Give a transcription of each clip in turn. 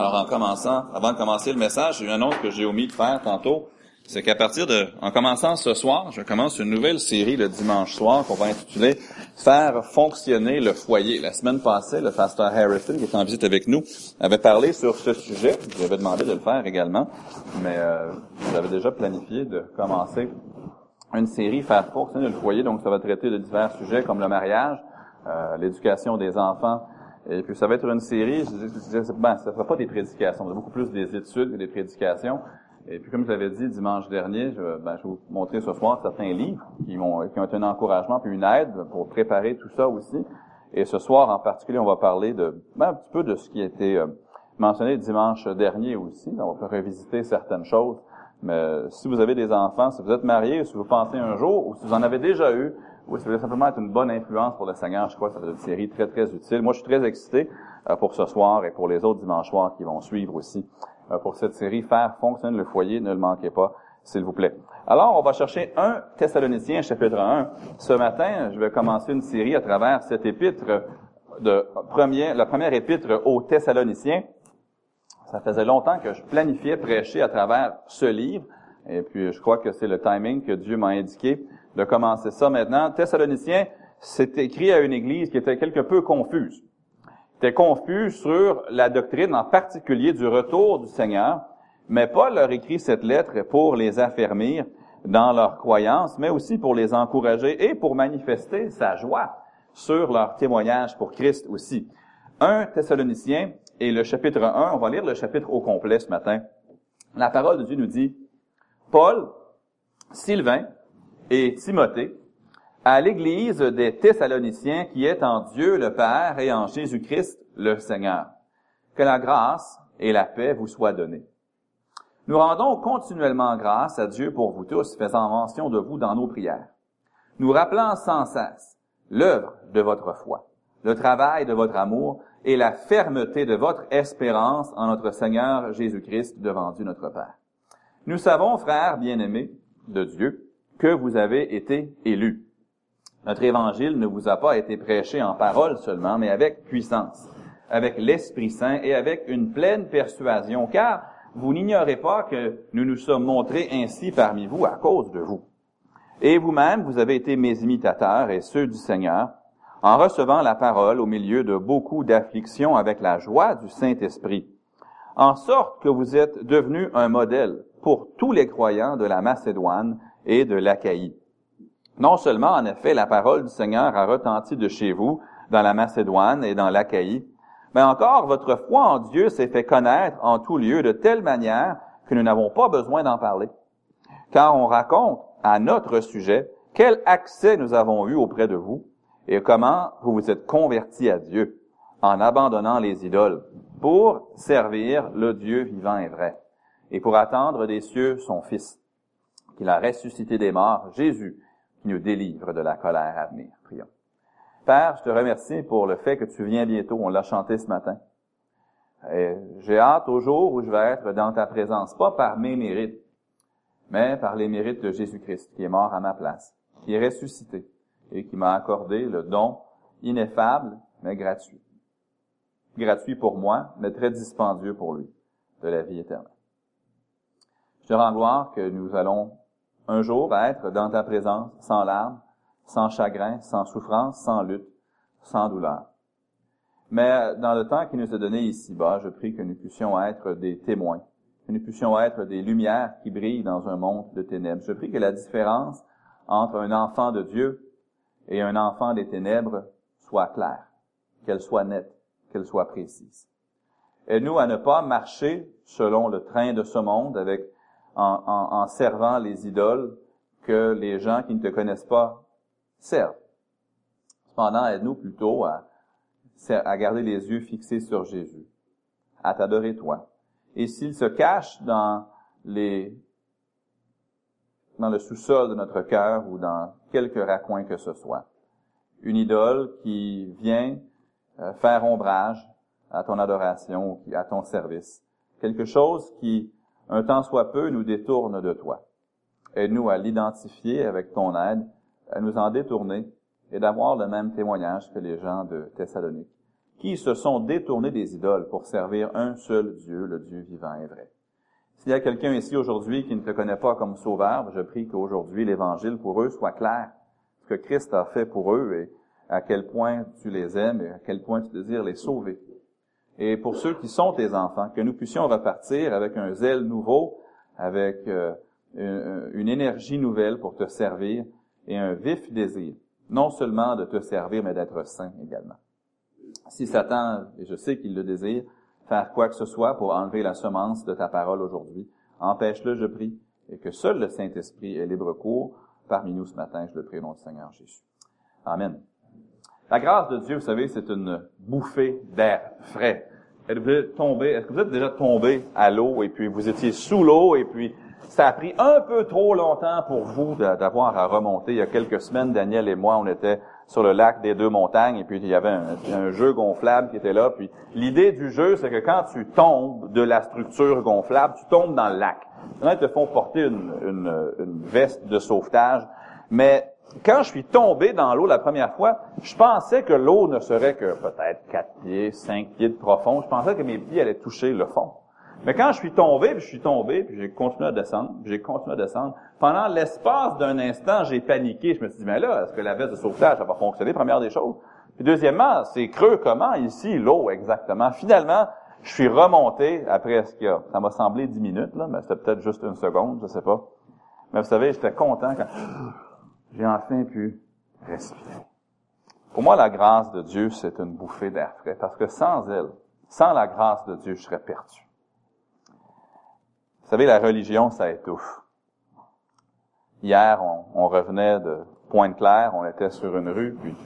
Alors, en commençant, avant de commencer le message, une annonce que j'ai omis de faire tantôt, c'est qu'à partir de, en commençant ce soir, je commence une nouvelle série le dimanche soir qu'on va intituler Faire fonctionner le foyer. La semaine passée, le pasteur Harrison, qui est en visite avec nous, avait parlé sur ce sujet. Je lui demandé de le faire également, mais euh, j'avais déjà planifié de commencer une série Faire fonctionner le foyer. Donc, ça va traiter de divers sujets comme le mariage, euh, l'éducation des enfants, et puis ça va être une série, je disais, ben, ça ne sera pas des prédications, c'est beaucoup plus des études que des prédications. Et puis comme je l'avais dit dimanche dernier, je, ben, je vais vous montrer ce soir certains livres qui, ont, qui ont été un encouragement puis une aide pour préparer tout ça aussi. Et ce soir en particulier, on va parler de ben, un petit peu de ce qui a été euh, mentionné dimanche dernier aussi. On va revisiter certaines choses. Mais si vous avez des enfants, si vous êtes marié, si vous pensez un jour, ou si vous en avez déjà eu, oui, ça veut simplement être une bonne influence pour le Seigneur. Je crois que ça va être une série très, très utile. Moi, je suis très excité euh, pour ce soir et pour les autres dimanches soirs qui vont suivre aussi euh, pour cette série. Faire fonctionner le foyer, ne le manquez pas, s'il vous plaît. Alors, on va chercher un Thessaloniciens, chapitre 1. Ce matin, je vais commencer une série à travers cette épître de premier, la première épître aux Thessaloniciens. Ça faisait longtemps que je planifiais prêcher à travers ce livre. Et puis, je crois que c'est le timing que Dieu m'a indiqué de commencer ça maintenant. Thessaloniciens, c'est écrit à une église qui était quelque peu confuse. était confuse sur la doctrine, en particulier du retour du Seigneur. Mais Paul leur écrit cette lettre pour les affermir dans leur croyance, mais aussi pour les encourager et pour manifester sa joie sur leur témoignage pour Christ aussi. Un Thessaloniciens et le chapitre 1, on va lire le chapitre au complet ce matin. La parole de Dieu nous dit, Paul, Sylvain, et Timothée à l'église des Thessaloniciens qui est en Dieu le Père et en Jésus-Christ le Seigneur. Que la grâce et la paix vous soient données. Nous rendons continuellement grâce à Dieu pour vous tous, faisant mention de vous dans nos prières. Nous rappelant sans cesse l'œuvre de votre foi, le travail de votre amour et la fermeté de votre espérance en notre Seigneur Jésus-Christ devant Dieu notre Père. Nous savons, frères bien-aimés de Dieu, que vous avez été élus. Notre évangile ne vous a pas été prêché en parole seulement, mais avec puissance, avec l'Esprit Saint et avec une pleine persuasion, car vous n'ignorez pas que nous nous sommes montrés ainsi parmi vous à cause de vous. Et vous-même, vous avez été mes imitateurs et ceux du Seigneur, en recevant la parole au milieu de beaucoup d'afflictions avec la joie du Saint-Esprit, en sorte que vous êtes devenus un modèle pour tous les croyants de la Macédoine et de l'Achaïe. Non seulement, en effet, la parole du Seigneur a retenti de chez vous, dans la Macédoine et dans l'Achaïe, mais encore votre foi en Dieu s'est fait connaître en tout lieu de telle manière que nous n'avons pas besoin d'en parler. Car on raconte à notre sujet quel accès nous avons eu auprès de vous et comment vous vous êtes convertis à Dieu en abandonnant les idoles pour servir le Dieu vivant et vrai et pour attendre des cieux son Fils qu'il a ressuscité des morts, Jésus, qui nous délivre de la colère à venir. Prions. Père, je te remercie pour le fait que tu viens bientôt. On l'a chanté ce matin. J'ai hâte au jour où je vais être dans ta présence, pas par mes mérites, mais par les mérites de Jésus-Christ, qui est mort à ma place, qui est ressuscité et qui m'a accordé le don ineffable, mais gratuit. Gratuit pour moi, mais très dispendieux pour lui, de la vie éternelle. Je te rends gloire que nous allons un jour être dans ta présence sans larmes, sans chagrin, sans souffrance, sans lutte, sans douleur. Mais dans le temps qui nous est donné ici-bas, je prie que nous puissions être des témoins, que nous puissions être des lumières qui brillent dans un monde de ténèbres. Je prie que la différence entre un enfant de Dieu et un enfant des ténèbres soit claire, qu'elle soit nette, qu'elle soit précise. Aide-nous à ne pas marcher selon le train de ce monde avec en, servant les idoles que les gens qui ne te connaissent pas servent. Cependant, aide-nous plutôt à, garder les yeux fixés sur Jésus, à t'adorer toi. Et s'il se cache dans les dans le sous-sol de notre cœur ou dans quelque raccoin que ce soit, une idole qui vient euh, faire ombrage à ton adoration, à ton service, quelque chose qui un temps soit peu, nous détourne de toi. Aide-nous à l'identifier avec ton aide, à nous en détourner et d'avoir le même témoignage que les gens de Thessalonique, qui se sont détournés des idoles pour servir un seul Dieu, le Dieu vivant et vrai. S'il y a quelqu'un ici aujourd'hui qui ne te connaît pas comme sauveur, je prie qu'aujourd'hui l'Évangile pour eux soit clair. Ce que Christ a fait pour eux et à quel point tu les aimes et à quel point tu désires les sauver. Et pour ceux qui sont tes enfants, que nous puissions repartir avec un zèle nouveau, avec euh, une énergie nouvelle pour te servir et un vif désir, non seulement de te servir, mais d'être saint également si Satan, et je sais qu'il le désire, faire quoi que ce soit pour enlever la semence de ta parole aujourd'hui, empêche-le, je prie, et que seul le Saint-Esprit ait libre cours parmi nous ce matin, je le prie au nom du Seigneur Jésus. Amen. La grâce de Dieu, vous savez, c'est une bouffée d'air frais. Êtes-vous tombé, est-ce que vous êtes déjà tombé à l'eau et puis vous étiez sous l'eau et puis ça a pris un peu trop longtemps pour vous d'avoir à remonter? Il y a quelques semaines, Daniel et moi, on était sur le lac des deux montagnes, et puis il y avait un, jeu gonflable qui était là. Puis l'idée du jeu, c'est que quand tu tombes de la structure gonflable, tu tombes dans le lac. Là, ils te font porter une, une, une veste de sauvetage, mais quand je suis tombé dans l'eau la première fois, je pensais que l'eau ne serait que peut-être quatre pieds, cinq pieds de profond. Je pensais que mes pieds allaient toucher le fond. Mais quand je suis tombé, puis je suis tombé, puis j'ai continué à descendre, puis j'ai continué à descendre, pendant l'espace d'un instant, j'ai paniqué. Je me suis dit, mais là, est-ce que la veste de sauvetage, va fonctionner, première des choses? Puis deuxièmement, c'est creux comment ici, l'eau exactement? Finalement, je suis remonté après ce que ça m'a semblé dix minutes, là, mais c'était peut-être juste une seconde, je sais pas. Mais vous savez, j'étais content quand j'ai enfin pu respirer. Pour moi, la grâce de Dieu, c'est une bouffée d'air frais, parce que sans elle, sans la grâce de Dieu, je serais perdu. Vous savez, la religion, ça étouffe. Hier, on, revenait de Pointe-Claire, on était sur une rue, puis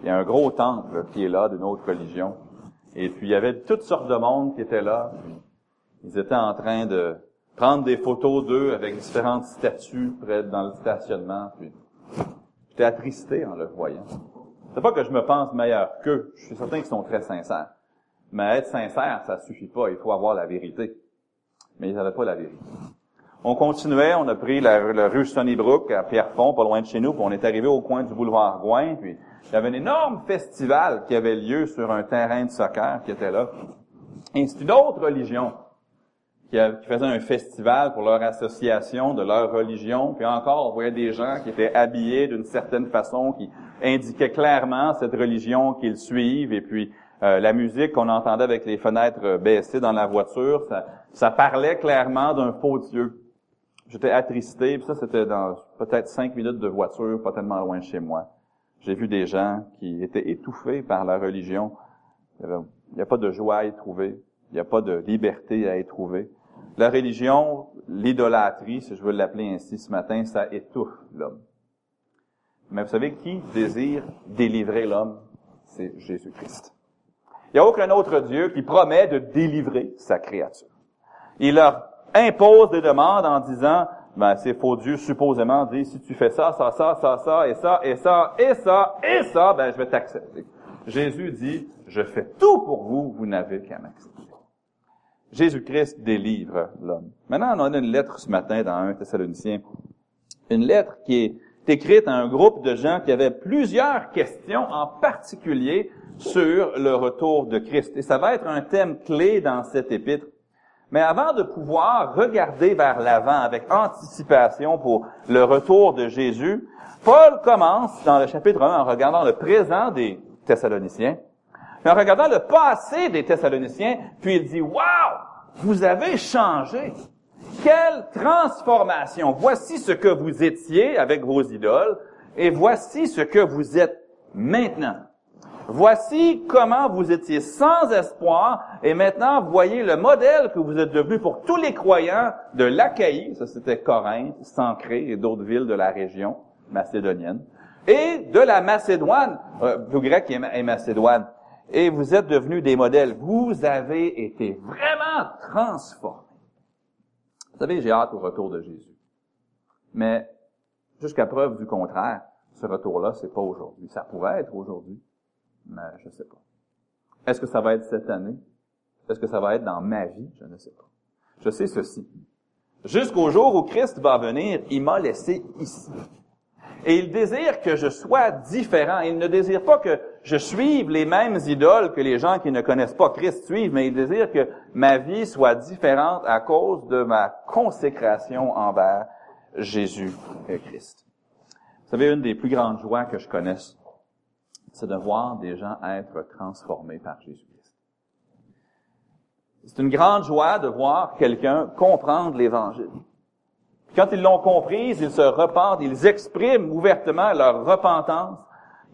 il y a un gros temple qui est là d'une autre religion. Et puis il y avait toutes sortes de monde qui étaient là. Ils étaient en train de prendre des photos d'eux avec différentes statues près dans le stationnement. Puis j'étais attristé en le voyant. C'est pas que je me pense meilleur qu'eux. Je suis certain qu'ils sont très sincères. Mais être sincère, ça suffit pas. Il faut avoir la vérité mais ils n'avaient pas la vérité. On continuait, on a pris la, rue Sunnybrook à Pierrefonds, pas loin de chez nous, puis on est arrivé au coin du boulevard Gouin, puis il y avait un énorme festival qui avait lieu sur un terrain de soccer qui était là. Et c'est une religion qui, faisait un festival pour leur association de leur religion. Puis encore, on voyait des gens qui étaient habillés d'une certaine façon, qui indiquaient clairement cette religion qu'ils suivent. Et puis euh, la musique qu'on entendait avec les fenêtres baissées dans la voiture, ça, ça parlait clairement d'un faux Dieu. J'étais attristé, puis ça c'était dans peut-être cinq minutes de voiture, pas tellement loin de chez moi. J'ai vu des gens qui étaient étouffés par la religion. Il n'y a pas de joie à y trouver. Il n'y a pas de liberté à y trouver. La religion, l'idolâtrie, si je veux l'appeler ainsi ce matin, ça étouffe l'homme. Mais vous savez qui désire délivrer l'homme? C'est Jésus-Christ. Il n'y a aucun autre Dieu qui promet de délivrer sa créature. Il leur impose des demandes en disant, ben, c'est faux Dieu supposément dit, si tu fais ça, ça, ça, ça, ça, et ça, et ça, et ça, et ça, ben, je vais t'accepter. Jésus dit, je fais tout pour vous, vous n'avez qu'à m'accepter. Jésus-Christ délivre l'homme. Maintenant, on a une lettre ce matin dans un Thessaloniciens. Une lettre qui est écrite à un groupe de gens qui avaient plusieurs questions, en particulier sur le retour de Christ. Et ça va être un thème clé dans cette épître. Mais avant de pouvoir regarder vers l'avant avec anticipation pour le retour de Jésus, Paul commence dans le chapitre 1 en regardant le présent des Thessaloniciens, en regardant le passé des Thessaloniciens, puis il dit, Wow! Vous avez changé! Quelle transformation! Voici ce que vous étiez avec vos idoles, et voici ce que vous êtes maintenant. Voici comment vous étiez sans espoir et maintenant voyez le modèle que vous êtes devenu pour tous les croyants de l'Achaïe, ça c'était Corinthe, Sancré et d'autres villes de la région macédonienne, et de la Macédoine, euh, le grec et Macédoine. Et vous êtes devenus des modèles. Vous avez été vraiment transformés. Vous savez, j'ai hâte au retour de Jésus. Mais jusqu'à preuve du contraire, ce retour-là, c'est pas aujourd'hui. Ça pourrait être aujourd'hui mais je ne sais pas. Est-ce que ça va être cette année? Est-ce que ça va être dans ma vie? Je ne sais pas. Je sais ceci. Jusqu'au jour où Christ va venir, il m'a laissé ici. Et il désire que je sois différent. Il ne désire pas que je suive les mêmes idoles que les gens qui ne connaissent pas Christ suivent, mais il désire que ma vie soit différente à cause de ma consécration envers Jésus-Christ. Vous savez, une des plus grandes joies que je connaisse, c'est de voir des gens être transformés par Jésus-Christ. C'est une grande joie de voir quelqu'un comprendre l'Évangile. Quand ils l'ont comprise, ils se repentent, ils expriment ouvertement leur repentance,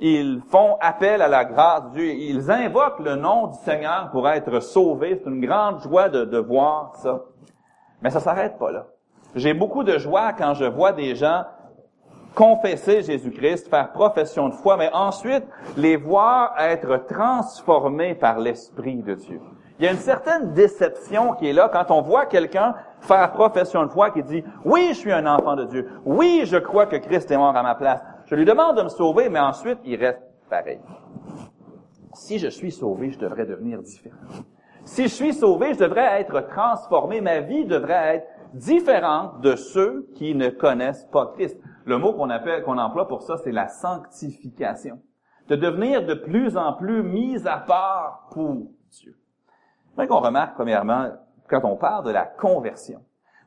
ils font appel à la grâce de Dieu, ils invoquent le nom du Seigneur pour être sauvés. C'est une grande joie de, voir ça. Mais ça s'arrête pas là. J'ai beaucoup de joie quand je vois des gens confesser Jésus-Christ, faire profession de foi, mais ensuite les voir être transformés par l'Esprit de Dieu. Il y a une certaine déception qui est là quand on voit quelqu'un faire profession de foi qui dit, oui, je suis un enfant de Dieu. Oui, je crois que Christ est mort à ma place. Je lui demande de me sauver, mais ensuite, il reste pareil. Si je suis sauvé, je devrais devenir différent. Si je suis sauvé, je devrais être transformé. Ma vie devrait être différente de ceux qui ne connaissent pas Christ. Le mot qu'on appelle, qu'on emploie pour ça, c'est la sanctification. De devenir de plus en plus mis à part pour Dieu. Voudrais qu'on remarque, premièrement, quand on parle de la conversion,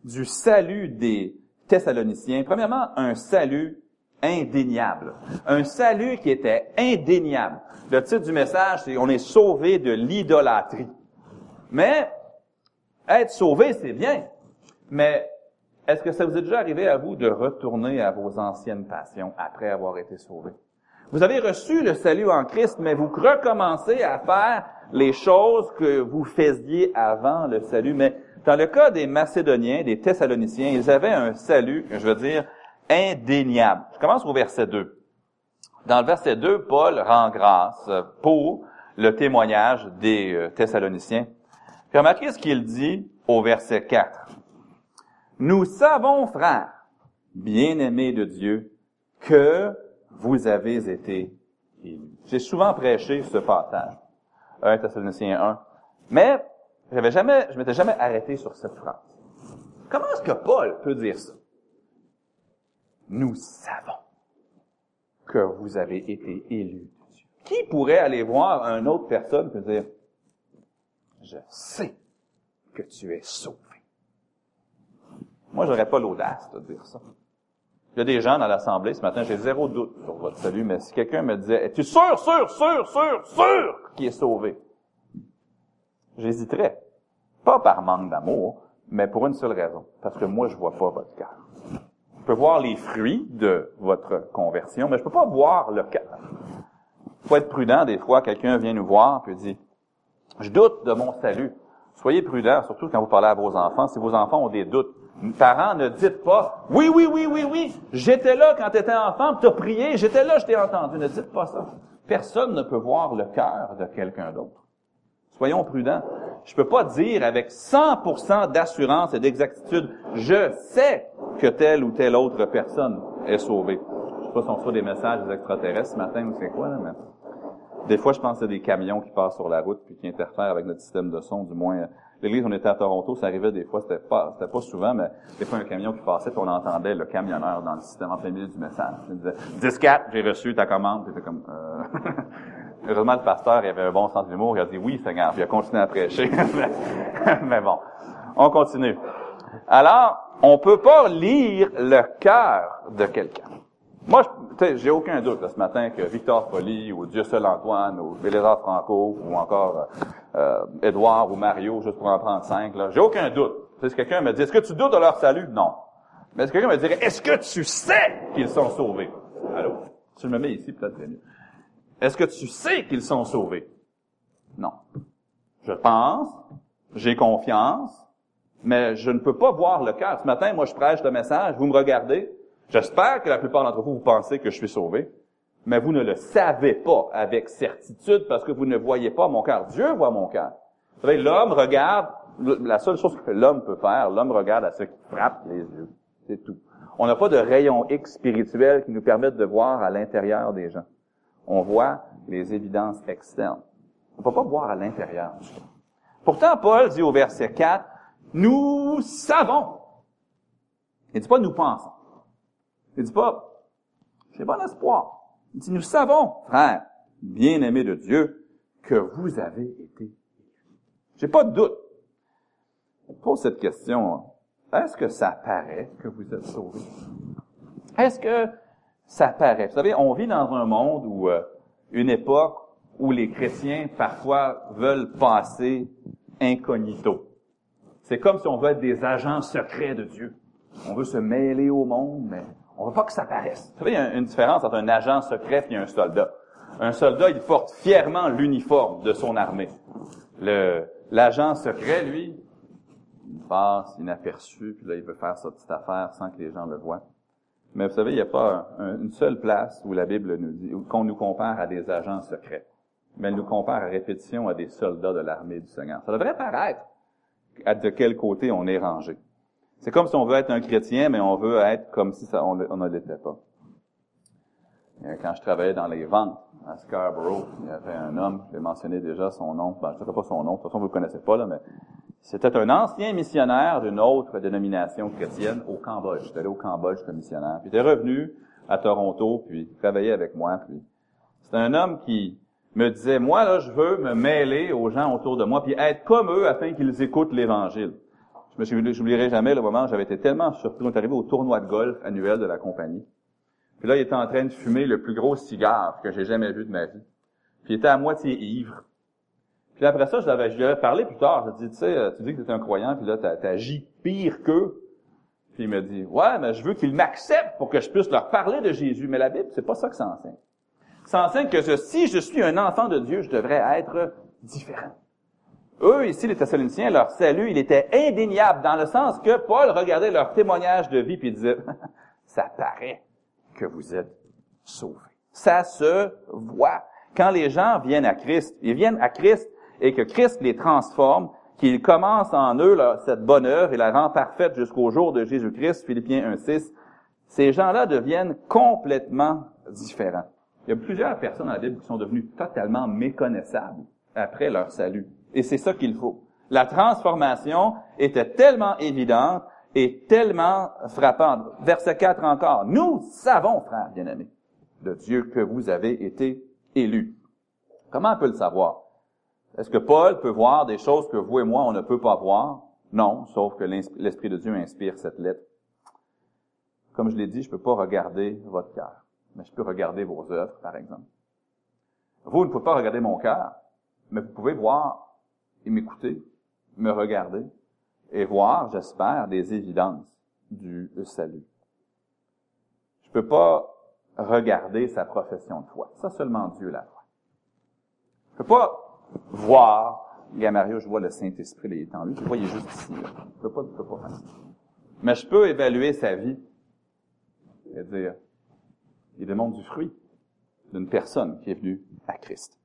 du salut des Thessaloniciens, premièrement, un salut indéniable. Un salut qui était indéniable. Le titre du message, c'est On est sauvé de l'idolâtrie. Mais, être sauvé, c'est bien. Mais, est-ce que ça vous est déjà arrivé à vous de retourner à vos anciennes passions après avoir été sauvé? Vous avez reçu le salut en Christ, mais vous recommencez à faire les choses que vous faisiez avant le salut. Mais dans le cas des Macédoniens, des Thessaloniciens, ils avaient un salut, je veux dire, indéniable. Je commence au verset 2. Dans le verset 2, Paul rend grâce pour le témoignage des euh, Thessaloniciens. Remarquez ce qu'il dit au verset 4. Nous savons, frères, bien-aimés de Dieu, que vous avez été élus. J'ai souvent prêché ce passage. 1 Thessaloniciens 1. Mais, j'avais jamais, je m'étais jamais arrêté sur cette phrase. Comment est-ce que Paul peut dire ça? Nous savons que vous avez été élus de Dieu. Qui pourrait aller voir une autre personne et dire, je sais que tu es sauvé? Moi, j'aurais pas l'audace de dire ça. Il y a des gens dans l'Assemblée, ce matin, j'ai zéro doute sur votre salut, mais si quelqu'un me disait, es-tu sûr, sûr, sûr, sûr, sûr qu'il est sauvé? J'hésiterais. Pas par manque d'amour, mais pour une seule raison. Parce que moi, je vois pas votre cœur. Je peux voir les fruits de votre conversion, mais je peux pas voir le cœur. Faut être prudent. Des fois, quelqu'un vient nous voir et dit, je doute de mon salut. Soyez prudent, surtout quand vous parlez à vos enfants. Si vos enfants ont des doutes, Parents, ne dites pas, oui, oui, oui, oui, oui, j'étais là quand tu étais enfant, tu as prié, j'étais là, je t'ai entendu. Ne dites pas ça. Personne ne peut voir le cœur de quelqu'un d'autre. Soyons prudents. Je peux pas dire avec 100% d'assurance et d'exactitude, je sais que telle ou telle autre personne est sauvée. Je sais pas si on reçoit des messages des extraterrestres ce matin ou c'est quoi, là, mais des fois, je pense c'est des camions qui passent sur la route puis qui interfèrent avec notre système de son, du moins L'église, on était à Toronto, ça arrivait des fois, c'était pas, c'était pas souvent, mais des fois un camion qui passait, puis on entendait le camionneur dans le système en plein milieu du message. Il disait, 10-4, j'ai reçu ta commande. C'était comme, euh... Heureusement, le pasteur, il avait un bon sens d'humour, il a dit oui, Seigneur, puis il a continué à prêcher. mais bon, on continue. Alors, on peut pas lire le cœur de quelqu'un. Moi, j'ai aucun doute ce matin que Victor Folly ou Dieu seul Antoine ou Bélézard Franco ou encore euh, Édouard ou Mario, juste pour en prendre cinq, là, j'ai aucun doute. Si quelqu'un me dit, est-ce que tu doutes de leur salut? Non. Mais est-ce que quelqu'un me dirait, est-ce que tu sais qu'ils sont sauvés? Allô? Je me mets ici, peut-être mieux. Est-ce que tu sais qu'ils sont sauvés? Non. Je pense, j'ai confiance, mais je ne peux pas voir le cœur. Ce matin, moi, je prêche le message, vous me regardez, J'espère que la plupart d'entre vous, vous pensez que je suis sauvé, mais vous ne le savez pas avec certitude parce que vous ne voyez pas mon cœur. Dieu voit mon cœur. Vous savez, l'homme regarde, la seule chose que l'homme peut faire, l'homme regarde à ce qui frappe les yeux. C'est tout. On n'a pas de rayon X spirituel qui nous permette de voir à l'intérieur des gens. On voit les évidences externes. On ne peut pas voir à l'intérieur. Pourtant, Paul dit au verset 4, nous savons. Il dit pas nous pensons. Il dit pas, J'ai bon espoir. Il dit, nous savons, frères, bien-aimés de Dieu, que vous avez été J'ai pas de doute. Je pose cette question. Est-ce que ça paraît que vous êtes sauvés? Est-ce que ça paraît? Vous savez, on vit dans un monde où, euh, une époque où les chrétiens parfois veulent passer incognito. C'est comme si on veut être des agents secrets de Dieu. On veut se mêler au monde, mais on veut pas que ça paraisse. Vous savez, il y a une différence entre un agent secret et un soldat. Un soldat, il porte fièrement l'uniforme de son armée. Le, l'agent secret, lui, il passe inaperçu, puis là, il veut faire sa petite affaire sans que les gens le voient. Mais vous savez, il n'y a pas une seule place où la Bible nous dit, qu'on nous compare à des agents secrets. Mais elle nous compare à répétition à des soldats de l'armée du Seigneur. Ça devrait paraître à de quel côté on est rangé. C'est comme si on veut être un chrétien, mais on veut être comme si ça, on, ne l'était pas. Quand je travaillais dans les ventes à Scarborough, il y avait un homme, j'ai mentionné déjà son nom, ben, je ne sais pas son nom, de toute façon vous ne le connaissez pas, là, mais c'était un ancien missionnaire d'une autre dénomination chrétienne au Cambodge. J'étais allé au Cambodge comme missionnaire. Puis il était revenu à Toronto, puis travaillait avec moi. Puis c'était un homme qui me disait, moi là, je veux me mêler aux gens autour de moi, puis être comme eux afin qu'ils écoutent l'Évangile. Je me j'oublierai jamais le moment où j'avais été tellement surpris. On est arrivé au tournoi de golf annuel de la compagnie. Puis là, il était en train de fumer le plus gros cigare que j'ai jamais vu de ma vie. Puis il était à moitié ivre. Puis après ça, je, lui avais parlé plus tard. Je lui ai dit, tu sais, tu dis que tu es un croyant, puis là, tu agi pire qu'eux. Puis il me dit, ouais, mais je veux qu'ils m'acceptent pour que je puisse leur parler de Jésus. Mais la Bible, c'est pas ça que ça enseigne. Ça enseigne que si je suis un enfant de Dieu, je devrais être différent. Eux, ici, les Thessaloniciens, leur salut, il était indéniable dans le sens que Paul regardait leur témoignage de vie puis disait, ça paraît que vous êtes sauvés. Ça se voit. Quand les gens viennent à Christ, ils viennent à Christ et que Christ les transforme, qu'il commence en eux cette bonne et la rend parfaite jusqu'au jour de Jésus-Christ, Philippiens 1.6, ces gens-là deviennent complètement différents. Il y a plusieurs personnes dans la Bible qui sont devenues totalement méconnaissables après leur salut. Et c'est ça qu'il faut. La transformation était tellement évidente et tellement frappante. Verset 4 encore. Nous savons, frères bien-aimés, de Dieu que vous avez été élus. Comment on peut le savoir? Est-ce que Paul peut voir des choses que vous et moi, on ne peut pas voir? Non, sauf que l'Esprit de Dieu inspire cette lettre. Comme je l'ai dit, je ne peux pas regarder votre cœur, mais je peux regarder vos œuvres, par exemple. Vous ne pouvez pas regarder mon cœur, mais vous pouvez voir et m'écouter, me regarder et voir, j'espère, des évidences du salut. Je ne peux pas regarder sa profession de foi. Ça, seulement Dieu la voit. Je peux pas voir, Mario, je vois le Saint-Esprit, il est en lui, je vois, il est juste ici. Je peux pas, je peux pas faire. Mais je peux évaluer sa vie et dire, il démontre du fruit d'une personne qui est venue à Christ.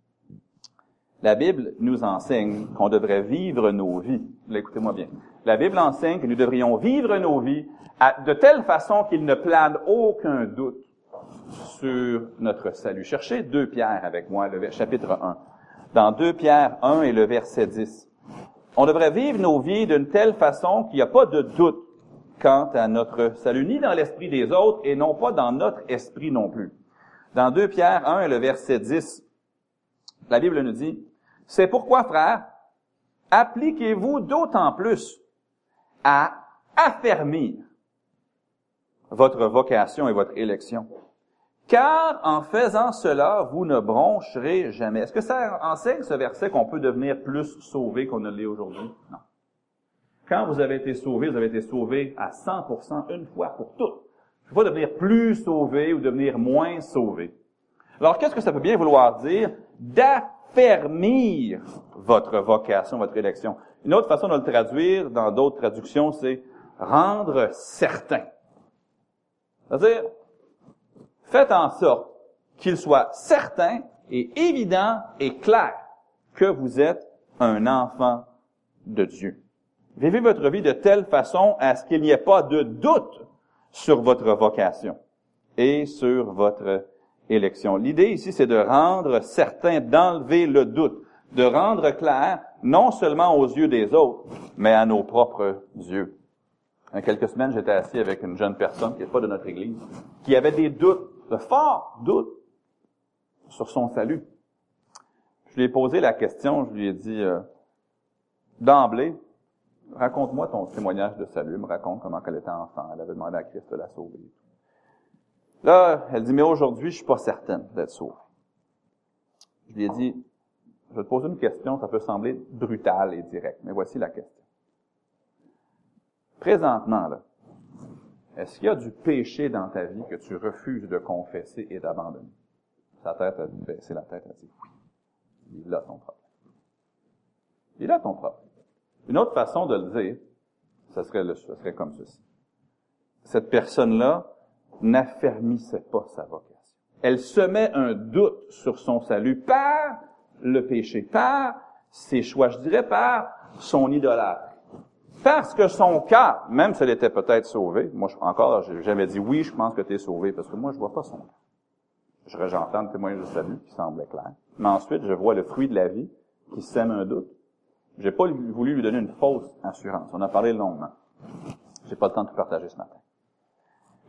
La Bible nous enseigne qu'on devrait vivre nos vies. Écoutez-moi bien. La Bible enseigne que nous devrions vivre nos vies de telle façon qu'il ne plane aucun doute sur notre salut. Cherchez 2 Pierre avec moi, le chapitre 1. Dans 2 Pierre 1 et le verset 10. On devrait vivre nos vies d'une telle façon qu'il n'y a pas de doute quant à notre salut, ni dans l'esprit des autres et non pas dans notre esprit non plus. Dans 2 Pierre 1 et le verset 10, la Bible nous dit, c'est pourquoi, frères, appliquez-vous d'autant plus à affermir votre vocation et votre élection. Car en faisant cela, vous ne broncherez jamais. Est-ce que ça enseigne ce verset qu'on peut devenir plus sauvé qu'on ne l'est aujourd'hui? Non. Quand vous avez été sauvé, vous avez été sauvé à 100% une fois pour toutes. Il ne pas devenir plus sauvé ou devenir moins sauvé. Alors, qu'est-ce que ça peut bien vouloir dire? D'affermir votre vocation, votre élection. Une autre façon de le traduire dans d'autres traductions, c'est rendre certain. C'est-à-dire, faites en sorte qu'il soit certain et évident et clair que vous êtes un enfant de Dieu. Vivez votre vie de telle façon à ce qu'il n'y ait pas de doute sur votre vocation et sur votre L'idée ici, c'est de rendre certain, d'enlever le doute, de rendre clair, non seulement aux yeux des autres, mais à nos propres yeux. Il y a quelques semaines, j'étais assis avec une jeune personne qui n'est pas de notre Église, qui avait des doutes de forts doutes sur son salut. Je lui ai posé la question, je lui ai dit euh, d'emblée, raconte-moi ton témoignage de salut, me raconte comment elle était enfant, elle avait demandé à Christ de la sauver. Là, elle dit, mais aujourd'hui, je suis pas certaine d'être sauvée. Je lui ai dit, je vais te poser une question, ça peut sembler brutal et direct, mais voici la question. Présentement, là, est-ce qu'il y a du péché dans ta vie que tu refuses de confesser et d'abandonner? Sa tête a baissé la tête, elle a dit oui. Il est là ton problème. Il est là ton problème. Une autre façon de le dire, ça serait, le, ça serait comme ceci. Cette personne-là n'affermissait pas sa vocation. Elle semait un doute sur son salut par le péché, par ses choix, je dirais par son idolâtre. Parce que son cœur, même si elle était peut-être sauvée, moi encore, j'ai jamais dit oui, je pense que tu es sauvé, parce que moi je vois pas son cœur. J'entends le témoignage de salut qui semblait clair. Mais ensuite, je vois le fruit de la vie qui sème un doute. J'ai pas voulu lui donner une fausse assurance. On a parlé longuement. J'ai pas le temps de tout partager ce matin.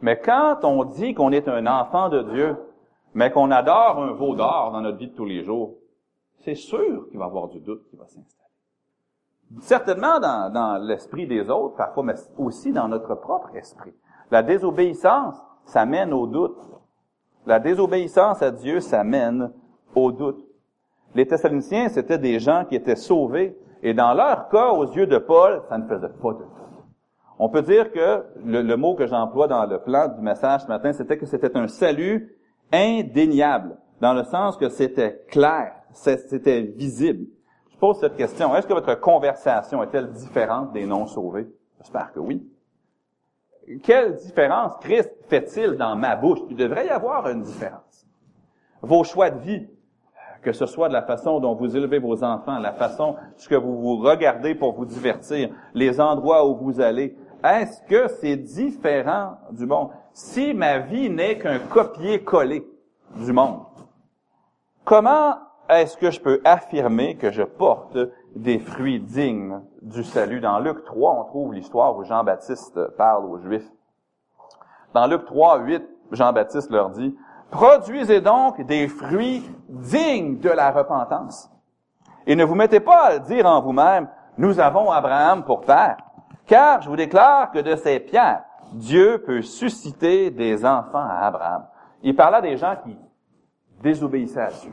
Mais quand on dit qu'on est un enfant de Dieu, mais qu'on adore un veau d'or dans notre vie de tous les jours, c'est sûr qu'il va y avoir du doute qui va s'installer. Certainement dans, l'esprit des autres, parfois, mais aussi dans notre propre esprit. La désobéissance, ça mène au doute. La désobéissance à Dieu, ça mène au doute. Les Thessaloniciens, c'était des gens qui étaient sauvés, et dans leur cas, aux yeux de Paul, ça ne faisait pas de doute. On peut dire que le, mot que j'emploie dans le plan du message ce matin, c'était que c'était un salut indéniable, dans le sens que c'était clair, c'était visible. Je pose cette question. Est-ce que votre conversation est-elle différente des non-sauvés? J'espère que oui. Quelle différence Christ fait-il dans ma bouche? Il devrait y avoir une différence. Vos choix de vie, que ce soit de la façon dont vous élevez vos enfants, la façon ce que vous vous regardez pour vous divertir, les endroits où vous allez, est-ce que c'est différent du monde? Si ma vie n'est qu'un copier-coller du monde, comment est-ce que je peux affirmer que je porte des fruits dignes du salut? Dans Luc 3, on trouve l'histoire où Jean-Baptiste parle aux Juifs. Dans Luc 3, 8, Jean-Baptiste leur dit, Produisez donc des fruits dignes de la repentance. Et ne vous mettez pas à dire en vous-même, nous avons Abraham pour père, car je vous déclare que de ces pierres, Dieu peut susciter des enfants à Abraham. Il parlait des gens qui désobéissaient à Dieu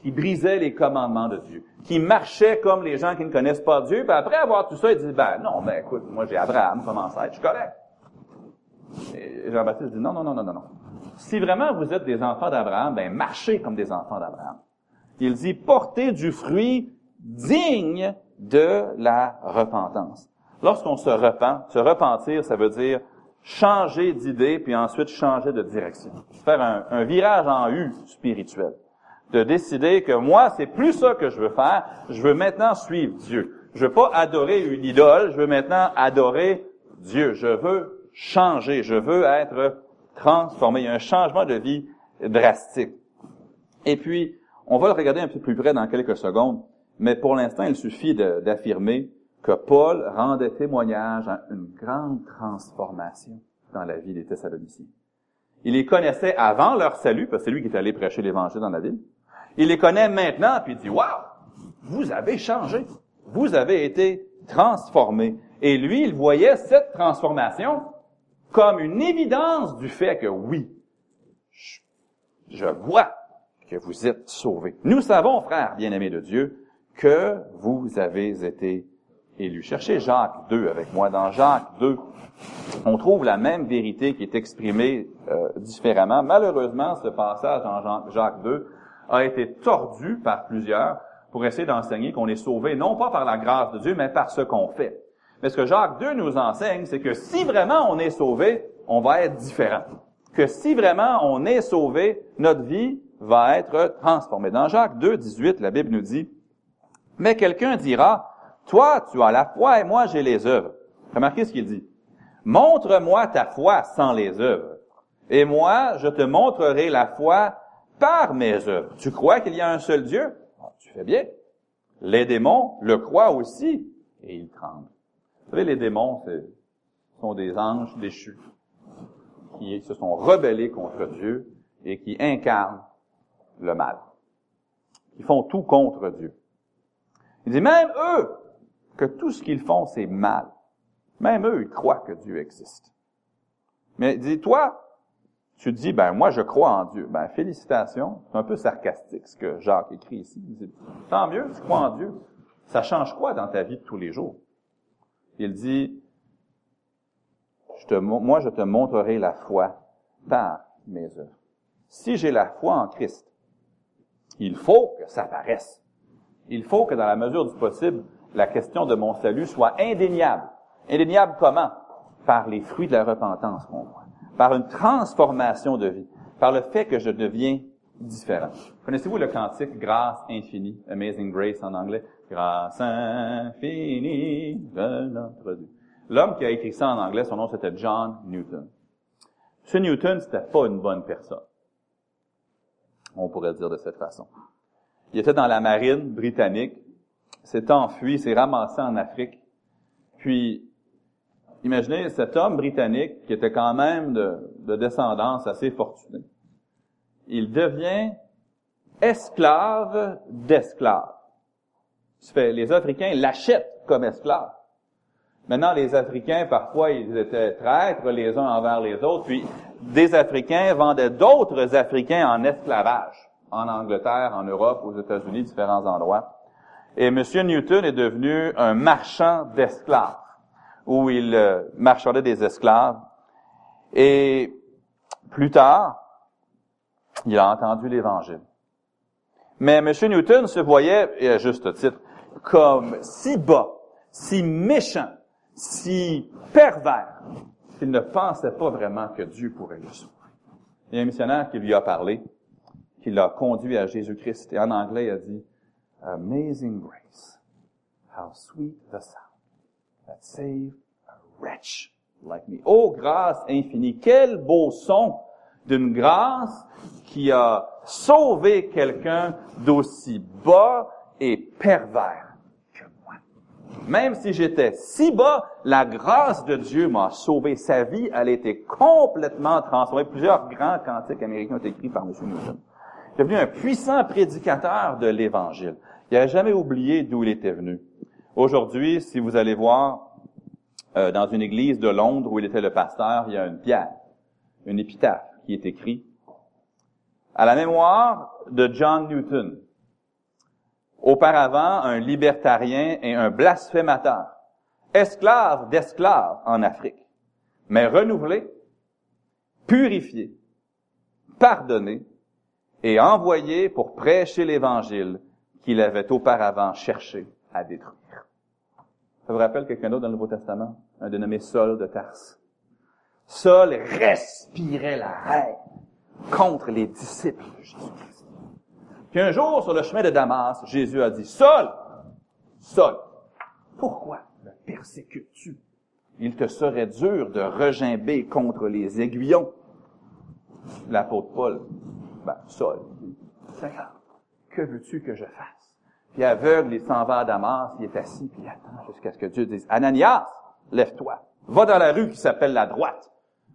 qui brisait les commandements de Dieu, qui marchait comme les gens qui ne connaissent pas Dieu, puis après avoir tout ça, il dit, ben non, ben écoute, moi j'ai Abraham comme ancêtre, je suis correct. Jean-Baptiste dit, non, non, non, non, non, non. Si vraiment vous êtes des enfants d'Abraham, ben marchez comme des enfants d'Abraham. Il dit, portez du fruit digne de la repentance. Lorsqu'on se repent, se repentir, ça veut dire changer d'idée, puis ensuite changer de direction. Faire un, virage en U spirituel de décider que moi, c'est plus ça que je veux faire. Je veux maintenant suivre Dieu. Je veux pas adorer une idole. Je veux maintenant adorer Dieu. Je veux changer. Je veux être transformé. Il y a un changement de vie drastique. Et puis, on va le regarder un peu plus près dans quelques secondes. Mais pour l'instant, il suffit d'affirmer que Paul rendait témoignage à une grande transformation dans la vie des Thessaloniciens. Il les connaissait avant leur salut, parce que c'est lui qui est allé prêcher l'Évangile dans la ville. Il les connaît maintenant, puis il dit, waouh, vous avez changé. Vous avez été transformé. Et lui, il voyait cette transformation comme une évidence du fait que oui, je vois que vous êtes sauvés. Nous savons, frères bien-aimés de Dieu, que vous avez été élus. Cherchez Jacques 2 avec moi. Dans Jacques 2, on trouve la même vérité qui est exprimée euh, différemment. Malheureusement, ce passage dans Jacques 2 a été tordu par plusieurs pour essayer d'enseigner qu'on est sauvé non pas par la grâce de Dieu, mais par ce qu'on fait. Mais ce que Jacques 2 nous enseigne, c'est que si vraiment on est sauvé, on va être différent. Que si vraiment on est sauvé, notre vie va être transformée. Dans Jacques 2, 18, la Bible nous dit, mais quelqu'un dira, toi, tu as la foi et moi, j'ai les œuvres. Remarquez ce qu'il dit. Montre-moi ta foi sans les œuvres. Et moi, je te montrerai la foi par mes œuvres. Tu crois qu'il y a un seul Dieu? Ah, tu fais bien. Les démons le croient aussi et ils tremblent. Vous savez, les démons, sont des anges déchus qui se sont rebellés contre Dieu et qui incarnent le mal. Ils font tout contre Dieu. Il dit, même eux, que tout ce qu'ils font, c'est mal. Même eux, ils croient que Dieu existe. Mais dis-toi, tu dis, ben moi je crois en Dieu. Ben félicitations, c'est un peu sarcastique ce que Jacques écrit ici. Il dit, tant mieux, tu crois en Dieu. Ça change quoi dans ta vie de tous les jours? Il dit, je te, moi je te montrerai la foi par mes œuvres. Si j'ai la foi en Christ, il faut que ça paraisse. Il faut que dans la mesure du possible, la question de mon salut soit indéniable. Indéniable comment? Par les fruits de la repentance qu'on voit. Par une transformation de vie. Par le fait que je deviens différent. Connaissez-vous le cantique Grâce infinie, Amazing Grace en anglais? Grâce infinie de notre Dieu. L'homme qui a écrit ça en anglais, son nom c'était John Newton. Ce Newton, c'était pas une bonne personne. On pourrait dire de cette façon. Il était dans la marine britannique, s'est enfui, s'est ramassé en Afrique. Puis, imaginez cet homme britannique qui était quand même de, de descendance assez fortunée. Il devient esclave d'esclaves. Les Africains l'achètent comme esclave. Maintenant, les Africains, parfois, ils étaient traîtres les uns envers les autres, puis des Africains vendaient d'autres Africains en esclavage, en Angleterre, en Europe, aux États-Unis, différents endroits. Et M. Newton est devenu un marchand d'esclaves, où il euh, marchandait des esclaves. Et plus tard, il a entendu l'Évangile. Mais M. Newton se voyait, et à juste titre, comme si bas, si méchant, si pervers qu'il ne pensait pas vraiment que Dieu pourrait le sauver. Il y a un missionnaire qui lui a parlé, qui l'a conduit à Jésus-Christ. Et en anglais, il a dit, Amazing grace, how sweet the sound that saved a wretch like me. Oh, grâce infinie, quel beau son d'une grâce qui a sauvé quelqu'un d'aussi bas et pervers même si j'étais si bas, la grâce de Dieu m'a sauvé. Sa vie, elle a été complètement transformée. Plusieurs grands cantiques américains ont été écrits par M. Newton. Il est devenu un puissant prédicateur de l'Évangile. Il n'a jamais oublié d'où il était venu. Aujourd'hui, si vous allez voir euh, dans une église de Londres où il était le pasteur, il y a une pierre, une épitaphe qui est écrite. À la mémoire de John Newton, auparavant un libertarien et un blasphémateur, esclave d'esclaves en Afrique, mais renouvelé, purifié, pardonné et envoyé pour prêcher l'Évangile qu'il avait auparavant cherché à détruire. Ça vous rappelle quelqu'un d'autre dans le Nouveau Testament? Un dénommé Saul de Tarse. Saul respirait la haine contre les disciples de Jésus. Puis un jour, sur le chemin de Damas, Jésus a dit, Saul, Saul, pourquoi me persécutes-tu? Il te serait dur de regimber contre les aiguillons. L'apôtre Paul, ben, Saul, Seigneur, que veux-tu que je fasse? Puis aveugle, il s'en va à Damas, il est assis, puis il attend jusqu'à ce que Dieu dise, Ananias, lève-toi, va dans la rue qui s'appelle la droite,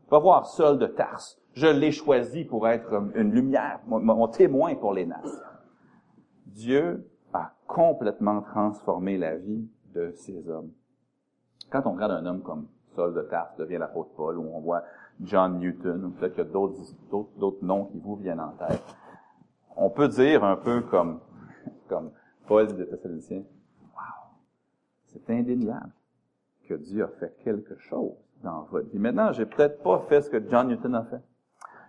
va voir Saul de Tarse, je l'ai choisi pour être une lumière, mon, témoin pour les nations. Dieu a complètement transformé la vie de ces hommes. Quand on regarde un homme comme Saul de Tarse devient l'apôtre Paul, ou on voit John Newton, ou peut-être qu'il y a d'autres, d'autres, noms qui vous viennent en tête, on peut dire un peu comme, comme Paul de Thessaloniciens, wow, c'est indéniable que Dieu a fait quelque chose dans votre vie. Maintenant, j'ai peut-être pas fait ce que John Newton a fait.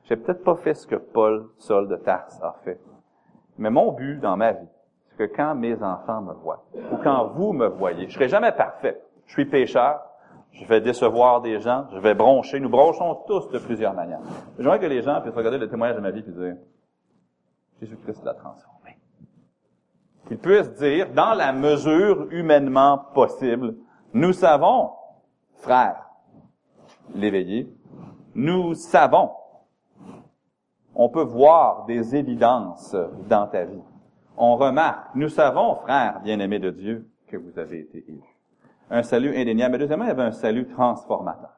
J'ai peut-être pas fait ce que Paul, Saul de Tarse a fait. Mais mon but dans ma vie, c'est que quand mes enfants me voient, ou quand vous me voyez, je serai jamais parfait. Je suis pécheur, je vais décevoir des gens, je vais broncher. Nous bronchons tous de plusieurs manières. J'aimerais que les gens puissent regarder le témoignage de ma vie et dire, Jésus-Christ l'a transformé. Qu'ils puissent dire, dans la mesure humainement possible, nous savons, frère, l'éveillé, nous savons on peut voir des évidences dans ta vie. On remarque, nous savons, frères bien-aimés de Dieu, que vous avez été élus. Un salut indéniable. Mais deuxièmement, il y avait un salut transformateur.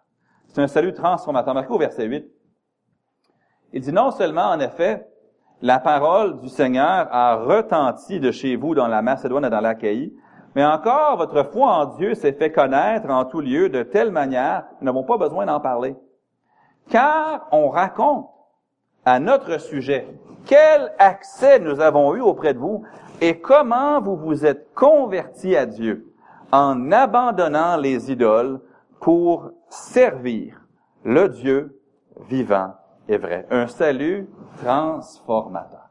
C'est un salut transformateur. Marquez au verset 8. Il dit non seulement, en effet, la parole du Seigneur a retenti de chez vous dans la Macédoine et dans l'Achaïe, mais encore votre foi en Dieu s'est fait connaître en tout lieu de telle manière nous n'avons pas besoin d'en parler. Car on raconte à notre sujet quel accès nous avons eu auprès de vous et comment vous vous êtes convertis à Dieu en abandonnant les idoles pour servir le Dieu vivant et vrai. Un salut transformateur.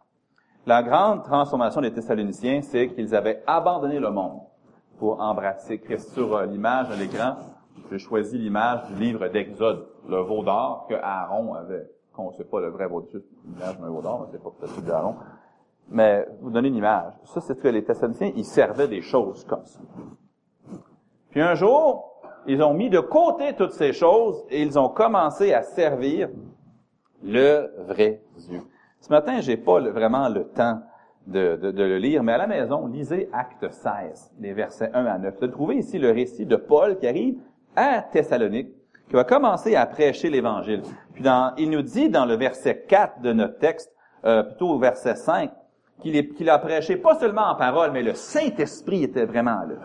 La grande transformation des Thessaloniciens, c'est qu'ils avaient abandonné le monde pour embrasser Christ. Sur euh, l'image à l'écran, j'ai choisi l'image du livre d'Exode, le veau d'or que Aaron avait. Sait pas le vrai veau d'or, l'image d'un veau d'or, c'est pas peut-être celui d'Aaron. Mais vous donnez une image. Ça, c'est que les Thessaloniciens, ils servaient des choses comme ça. Puis un jour, ils ont mis de côté toutes ces choses et ils ont commencé à servir le vrai Dieu. Ce matin, j'ai pas vraiment le temps de, de, le lire, mais à la maison, lisez Acte 16, les versets 1 à 9. Vous trouvez ici le récit de Paul qui arrive à Thessalonique, qui va commencer à prêcher l'Évangile. Puis dans, il nous dit dans le verset 4 de notre texte, euh, plutôt au verset 5, qu'il a prêché pas seulement en parole, mais le Saint-Esprit était vraiment là.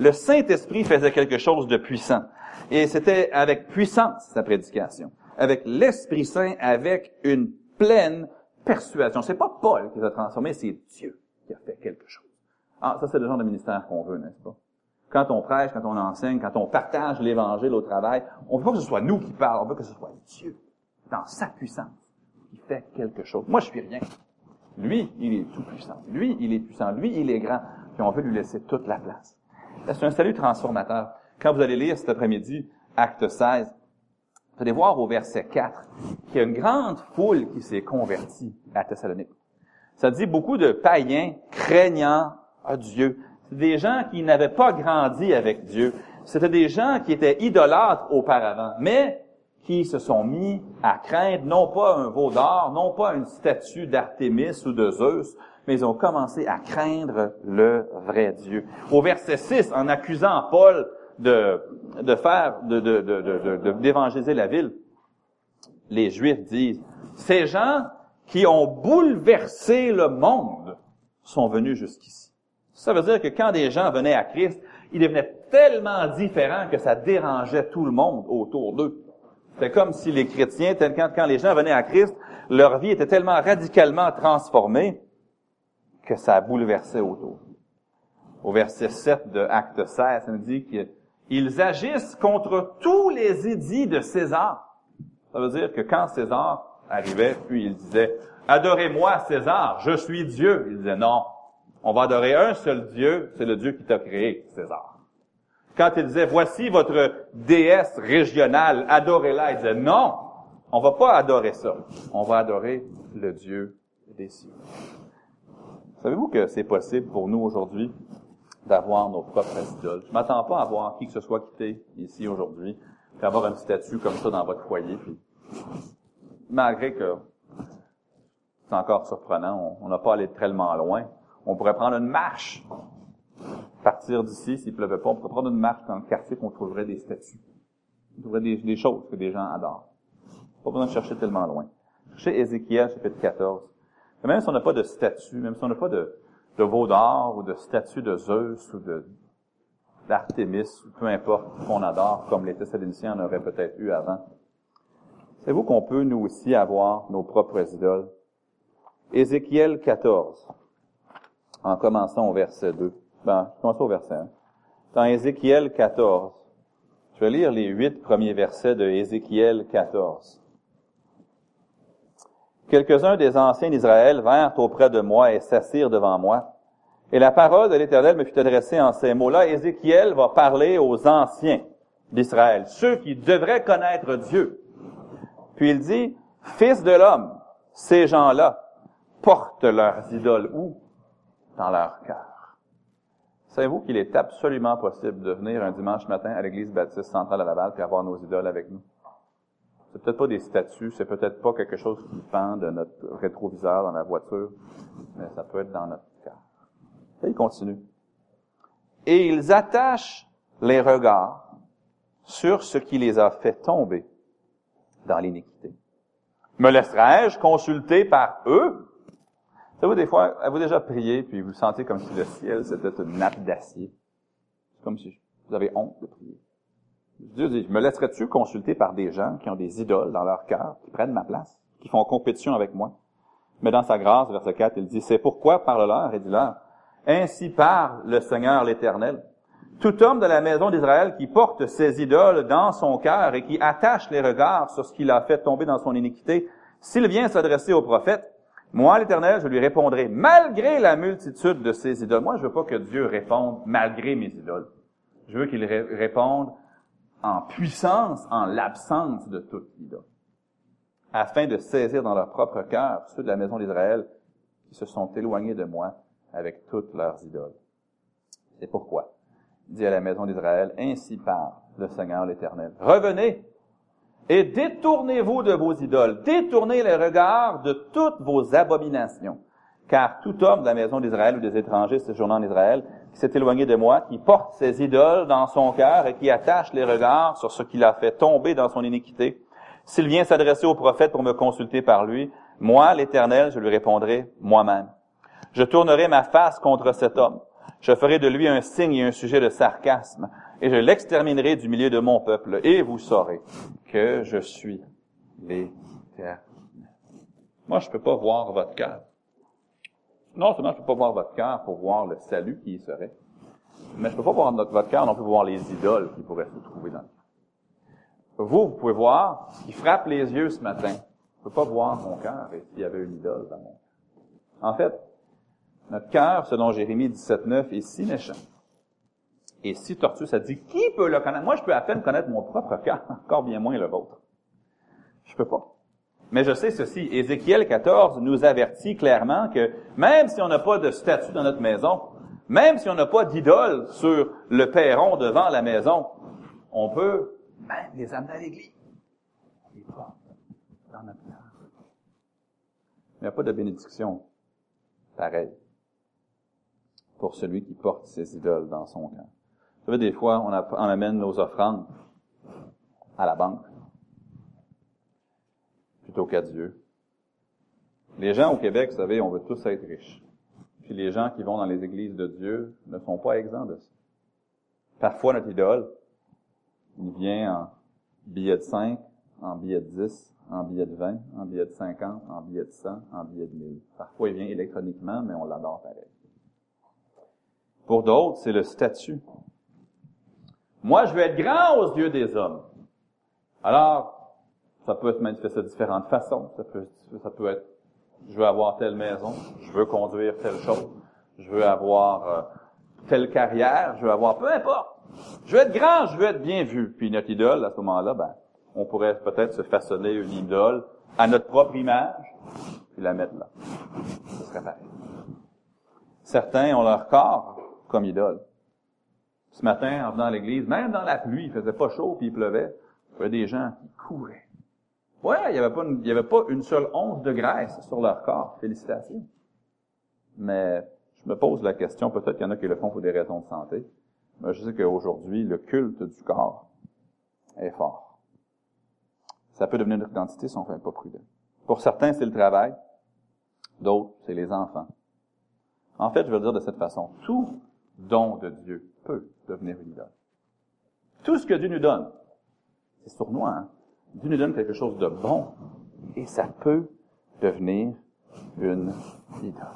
Le Saint-Esprit faisait quelque chose de puissant. Et c'était avec puissance sa prédication. Avec l'Esprit Saint, avec une pleine persuasion. C'est pas Paul qui a transformés, c'est Dieu qui a fait quelque chose. Ah, ça c'est le genre de ministère qu'on veut, n'est-ce pas? Quand on prêche, quand on enseigne, quand on partage l'Évangile au travail, on veut pas que ce soit nous qui parlons, on veut que ce soit Dieu, dans sa puissance, qui fait quelque chose. Moi, je suis rien. Lui, il est tout puissant. Lui, il est puissant. Lui, il est grand. Puis on veut lui laisser toute la place. C'est un salut transformateur. Quand vous allez lire cet après-midi, acte 16, vous allez voir au verset 4 qu'il y a une grande foule qui s'est convertie à Thessalonique. Ça dit beaucoup de païens craignant à Dieu. C'est des gens qui n'avaient pas grandi avec Dieu. C'était des gens qui étaient idolâtres auparavant, mais qui se sont mis à craindre non pas un veau d'or, non pas une statue d'Artémis ou de Zeus, mais ils ont commencé à craindre le vrai Dieu. Au verset 6, en accusant Paul de, de faire, de, de, de, d'évangéliser la ville, les Juifs disent, ces gens qui ont bouleversé le monde sont venus jusqu'ici. Ça veut dire que quand des gens venaient à Christ, ils devenaient tellement différents que ça dérangeait tout le monde autour d'eux. C'est comme si les chrétiens, quand, les gens venaient à Christ, leur vie était tellement radicalement transformée que ça a bouleversé autour. Au verset 7 de Acte 16, ça nous dit qu'ils agissent contre tous les édits de César. Ça veut dire que quand César arrivait, puis il disait, Adorez-moi César, je suis Dieu. Il disait, non, on va adorer un seul Dieu, c'est le Dieu qui t'a créé, César. Quand il disait, voici votre déesse régionale, adorez-la, il disait, non, on va pas adorer ça. On va adorer le Dieu des cieux. Savez-vous que c'est possible pour nous aujourd'hui d'avoir nos propres idoles? Je m'attends pas à voir qui que ce soit quitté ici aujourd'hui, d'avoir une statue comme ça dans votre foyer. Puis, malgré que c'est encore surprenant, on n'a pas allé tellement loin. On pourrait prendre une marche, partir d'ici, s'il pleuvait pas, on pourrait prendre une marche dans le quartier qu'on trouverait des statues. On trouverait des, des choses que des gens adorent. Pas besoin de chercher tellement loin. Chez Ézéchiel, chapitre 14 même si on n'a pas de statue, même si on n'a pas de, de veau d'or ou de statue de Zeus ou de d'Artémis, peu importe qu'on adore, comme les Thessaloniciens en auraient peut-être eu avant. Savez-vous qu'on peut nous aussi avoir nos propres idoles? Ézéchiel 14, en commençant au verset 2. Ben, je commence au verset 1. Dans Ézéchiel 14, je vais lire les huit premiers versets de Ézéchiel 14. Quelques-uns des anciens d'Israël vinrent auprès de moi et s'assirent devant moi. Et la parole de l'Éternel me fut adressée en ces mots-là. Ézéchiel va parler aux anciens d'Israël, ceux qui devraient connaître Dieu. Puis il dit, Fils de l'homme, ces gens-là portent leurs idoles où? Dans leur cœur. Savez-vous qu'il est absolument possible de venir un dimanche matin à l'église baptiste centrale à Laval et avoir nos idoles avec nous? C'est peut-être pas des statues, c'est peut-être pas quelque chose qui pend de notre rétroviseur dans la voiture, mais ça peut être dans notre cœur. Et il continue. Et ils attachent les regards sur ce qui les a fait tomber dans l'iniquité. Me laisserai-je consulter par eux? Savez-vous, des fois, avez-vous déjà prié, puis vous sentez comme si le ciel, c'était une nappe d'acier? C'est comme si vous avez honte de prier. Dieu dit, me laisserais-tu consulter par des gens qui ont des idoles dans leur cœur, qui prennent ma place, qui font compétition avec moi? Mais dans sa grâce, verset 4, il dit, c'est pourquoi parle-leur et dis-leur, ainsi parle le Seigneur l'Éternel. Tout homme de la maison d'Israël qui porte ses idoles dans son cœur et qui attache les regards sur ce qu'il a fait tomber dans son iniquité, s'il vient s'adresser au prophète, moi, l'Éternel, je lui répondrai malgré la multitude de ses idoles. Moi, je veux pas que Dieu réponde malgré mes idoles. Je veux qu'il réponde en puissance, en l'absence de toute idole, afin de saisir dans leur propre cœur ceux de la maison d'Israël qui se sont éloignés de moi avec toutes leurs idoles. C'est pourquoi, dit à la maison d'Israël, ainsi parle le Seigneur l'Éternel. Revenez et détournez-vous de vos idoles, détournez les regards de toutes vos abominations. Car tout homme de la maison d'Israël ou des étrangers séjournant en Israël s'est éloigné de moi, qui porte ses idoles dans son cœur et qui attache les regards sur ce qu'il a fait tomber dans son iniquité, s'il vient s'adresser au prophète pour me consulter par lui, moi, l'Éternel, je lui répondrai moi-même. Je tournerai ma face contre cet homme. Je ferai de lui un signe et un sujet de sarcasme, et je l'exterminerai du milieu de mon peuple, et vous saurez que je suis l'Éternel. Moi, je ne peux pas voir votre cœur. Non seulement je ne peux pas voir votre cœur pour voir le salut qui y serait, mais je ne peux pas voir votre cœur non plus pour voir les idoles qui pourraient se trouver dans le cœur. Vous, vous pouvez voir ce qui frappe les yeux ce matin. Je ne peux pas voir mon cœur et s'il y avait une idole dans mon cœur. En fait, notre cœur, selon Jérémie 17.9, est si méchant et si tortueux. Ça dit, qui peut le connaître? Moi, je peux à peine connaître mon propre cœur, encore bien moins le vôtre. Je peux pas. Mais je sais ceci, Ézéchiel 14 nous avertit clairement que même si on n'a pas de statue dans notre maison, même si on n'a pas d'idole sur le perron devant la maison, on peut même les amener à l'église. Il n'y a pas de bénédiction pareille pour celui qui porte ses idoles dans son cœur. Vous savez, des fois, on, amène nos offrandes à la banque plutôt qu'à Dieu. Les gens au Québec, vous savez, on veut tous être riches. Puis les gens qui vont dans les églises de Dieu ne sont pas exempts de ça. Parfois, notre idole, il vient en billet de 5, en billet de 10, en billet de 20, en billet de 50, en billet de 100, en billet de 1000. Parfois, il vient électroniquement, mais on l'adore pareil. Pour d'autres, c'est le statut. Moi, je veux être grand aux yeux des hommes. Alors, ça peut se manifester de différentes façons. Ça peut, être, je veux avoir telle maison, je veux conduire telle chose, je veux avoir euh, telle carrière, je veux avoir, peu importe. Je veux être grand, je veux être bien vu. Puis notre idole, à ce moment-là, ben, on pourrait peut-être se façonner une idole à notre propre image, puis la mettre là. Ce serait pareil. Certains ont leur corps comme idole. Ce matin, en venant à l'église, même dans la pluie, il faisait pas chaud puis il pleuvait, il y avait des gens qui couraient. Ouais, il n'y avait pas une, avait pas une seule once de graisse sur leur corps. Félicitations. Mais je me pose la question, peut-être qu'il y en a qui le font pour des raisons de santé. Mais je sais qu'aujourd'hui, le culte du corps est fort. Ça peut devenir notre identité si on ne fait pas prudent. Pour certains, c'est le travail. D'autres, c'est les enfants. En fait, je veux dire de cette façon, tout don de Dieu peut devenir une idole. Tout ce que Dieu nous donne, c'est sournois, hein? Dieu nous donne quelque chose de bon, et ça peut devenir une idole.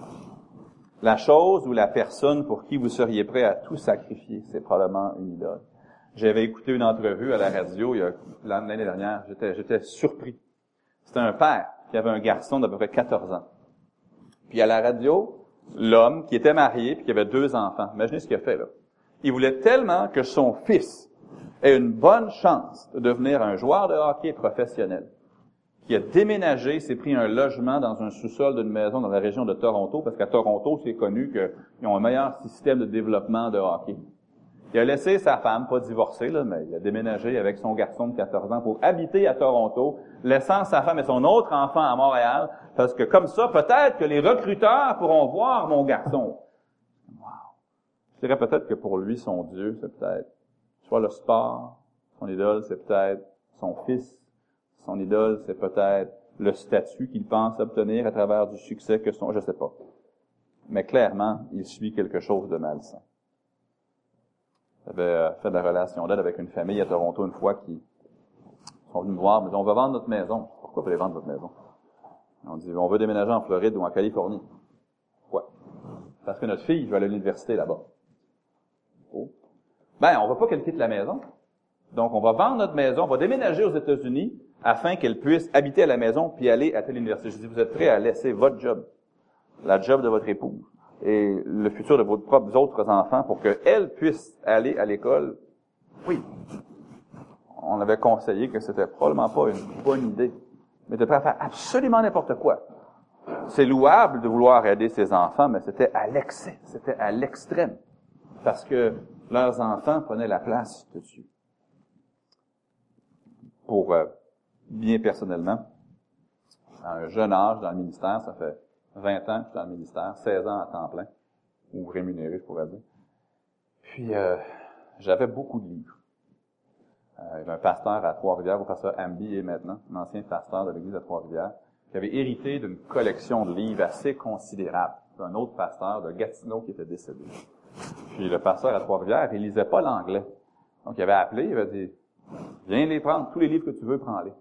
La chose ou la personne pour qui vous seriez prêt à tout sacrifier, c'est probablement une idole. J'avais écouté une entrevue à la radio l'année dernière, j'étais, j'étais surpris. C'était un père qui avait un garçon d'à peu près 14 ans. Puis à la radio, l'homme qui était marié puis qui avait deux enfants. Imaginez ce qu'il a fait là. Il voulait tellement que son fils ait une bonne chance de devenir un joueur de hockey professionnel. Qui a déménagé, s'est pris un logement dans un sous-sol d'une maison dans la région de Toronto, parce qu'à Toronto, c'est connu qu'ils ont un meilleur système de développement de hockey. Il a laissé sa femme, pas divorcée, là, mais il a déménagé avec son garçon de 14 ans pour habiter à Toronto, laissant sa femme et son autre enfant à Montréal, parce que comme ça, peut-être que les recruteurs pourront voir mon garçon. Wow. Je dirais peut-être que pour lui, son Dieu, c'est peut-être soit le sport, son idole, c'est peut-être son fils, son idole, c'est peut-être le statut qu'il pense obtenir à travers du succès que son, je sais pas. Mais clairement, il suit quelque chose de malsain. J'avais euh, fait de la relation d'aide avec une famille à Toronto une fois qui sont venus me voir, mais on va vendre notre maison. Pourquoi vous voulez vendre votre maison? On dit, on veut déménager en Floride ou en Californie. Pourquoi? Parce que notre fille va aller à l'université là-bas. Ben, on va pas qu'elle quitte la maison. Donc, on va vendre notre maison, on va déménager aux États-Unis afin qu'elle puisse habiter à la maison puis aller à telle université. Je dis, vous êtes prêts à laisser votre job, la job de votre épouse et le futur de vos propres autres enfants pour qu'elle puisse aller à l'école? Oui. On avait conseillé que c'était probablement pas une bonne idée, mais de prêt à faire absolument n'importe quoi. C'est louable de vouloir aider ses enfants, mais c'était à l'excès, c'était à l'extrême, parce que leurs enfants prenaient la place de Dieu pour euh, bien personnellement, à un jeune âge dans le ministère, ça fait 20 ans que je suis dans le ministère, 16 ans à temps plein, ou rémunéré, je pourrais dire. Puis, euh, j'avais beaucoup de livres. Euh, il y avait un pasteur à Trois-Rivières, le pasteur Ambi est maintenant, un ancien pasteur de l'église à Trois-Rivières, qui avait hérité d'une collection de livres assez considérable d'un autre pasteur de Gatineau qui était décédé. Puis le pasteur à Trois-Rivières, il lisait pas l'anglais. Donc il avait appelé, il avait dit Viens les prendre, tous les livres que tu veux, prends-les.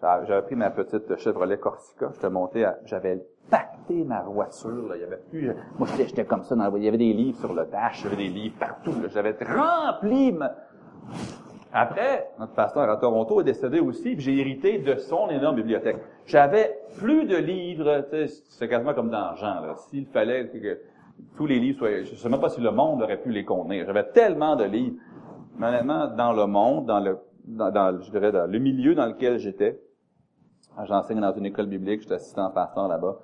J'avais pris ma petite Chevrolet Corsica, j'étais monté à, j'avais pacté ma voiture, il y avait plus, moi j'étais comme ça, dans, il y avait des livres sur le dash, il y avait des livres partout, j'avais rempli ma... Après, notre pasteur à Toronto est décédé aussi, puis j'ai hérité de son énorme bibliothèque. J'avais plus de livres, c'est quasiment comme dans Jean. S'il fallait tous les livres soient, je sais même pas si le monde aurait pu les contenir. J'avais tellement de livres. Mais honnêtement, dans le monde, dans le dans, je dirais, dans le milieu dans lequel j'étais. J'enseigne dans une école biblique, j'étais assistant pasteur là-bas.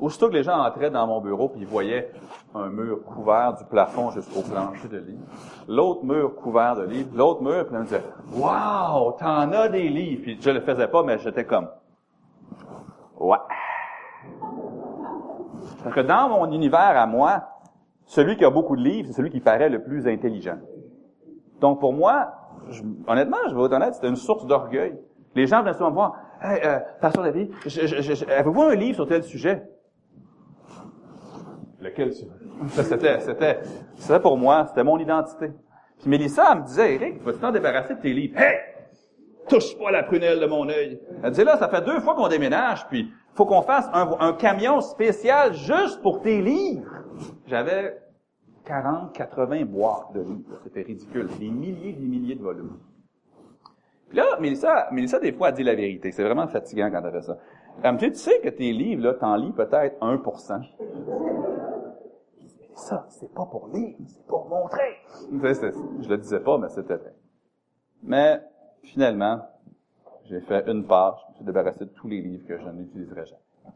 Aussitôt que les gens entraient dans mon bureau, puis ils voyaient un mur couvert du plafond jusqu'au plancher de livres, l'autre mur couvert de livres, l'autre mur, puis ils me disaient « Wow, t'en as des livres! » Puis je le faisais pas, mais j'étais comme « Ouais! » Parce que dans mon univers à moi, celui qui a beaucoup de livres, c'est celui qui paraît le plus intelligent. Donc pour moi, honnêtement, je vais être honnête, c'était une source d'orgueil. Les gens venaient souvent me voir, hey, euh, Pasteur David, avez-vous un livre sur tel sujet? Lequel C'était, c'était, c'était pour moi, c'était mon identité. Puis Mélissa, elle me disait, Eric, vas-tu t'en débarrasser de tes livres? Hey! Touche pas la prunelle de mon œil. Elle disait, là, ça fait deux fois qu'on déménage, puis faut qu'on fasse un, camion spécial juste pour tes livres. J'avais 40, 80 boîtes de livres. C'était ridicule. Des milliers des milliers de volumes. Puis là, Mélissa, Mélissa, des fois, a dit la vérité. C'est vraiment fatigant quand elle fait ça. Elle me tu sais que tes livres, là, t'en lis peut-être 1%. Ça, c'est pas pour lire, c'est pour montrer. Je le disais pas, mais c'était vrai. Mais, finalement, j'ai fait une page, suis de tous les livres que je n'utiliserai jamais.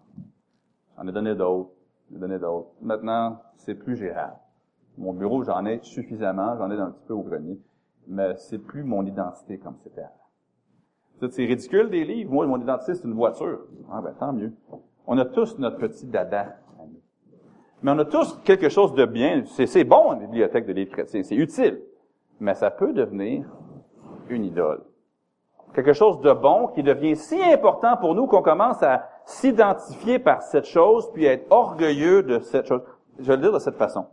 J'en ai donné d'autres, j'en ai donné d'autres. Maintenant, c'est plus gérable. Mon bureau, j'en ai suffisamment, j'en ai un petit peu au grenier, mais c'est plus mon identité comme c'était avant. C'est ridicule des livres. Moi, mon identité, c'est une voiture. Ah ben, tant mieux. On a tous notre petit dada. Mais on a tous quelque chose de bien. C'est bon, une bibliothèque de livres chrétiens. C'est utile. Mais ça peut devenir une idole. Quelque chose de bon qui devient si important pour nous qu'on commence à s'identifier par cette chose, puis à être orgueilleux de cette chose. Je vais le dire de cette façon.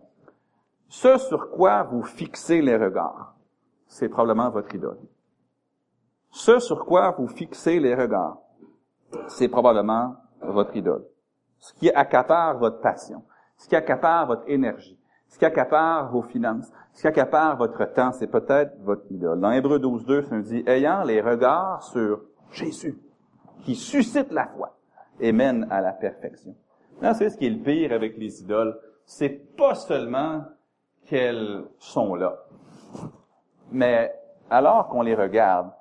Ce sur quoi vous fixez les regards, c'est probablement votre idole. Ce sur quoi vous fixez les regards, c'est probablement votre idole. Ce qui accapare votre passion, ce qui accapare votre énergie, ce qui accapare vos finances, ce qui accapare votre temps, c'est peut-être votre idole. Dans Hébreu 12, 2, ça nous dit, ayant les regards sur Jésus, qui suscite la foi et mène à la perfection. Là, c'est ce qui est le pire avec les idoles. C'est pas seulement qu'elles sont là. Mais alors qu'on les regarde,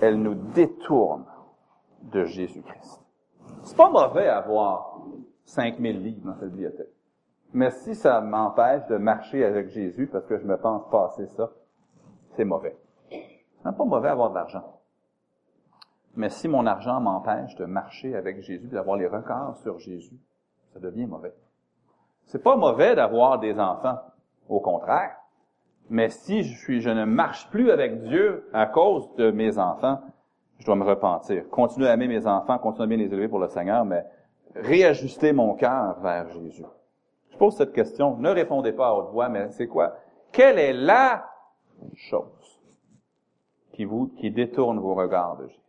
elles nous détournent de Jésus-Christ. C'est pas mauvais d'avoir 5000 livres dans cette bibliothèque. Mais si ça m'empêche de marcher avec Jésus parce que je me pense passer ça, c'est mauvais. C'est pas mauvais d'avoir de l'argent. Mais si mon argent m'empêche de marcher avec Jésus, d'avoir les records sur Jésus, ça devient mauvais. C'est pas mauvais d'avoir des enfants. Au contraire. Mais si je suis, je ne marche plus avec Dieu à cause de mes enfants, je dois me repentir. Continuer à aimer mes enfants, continuer à bien les élever pour le Seigneur, mais réajuster mon cœur vers Jésus. Je pose cette question, ne répondez pas à haute voix, mais c'est quoi? Quelle est la chose qui vous, qui détourne vos regards de Jésus?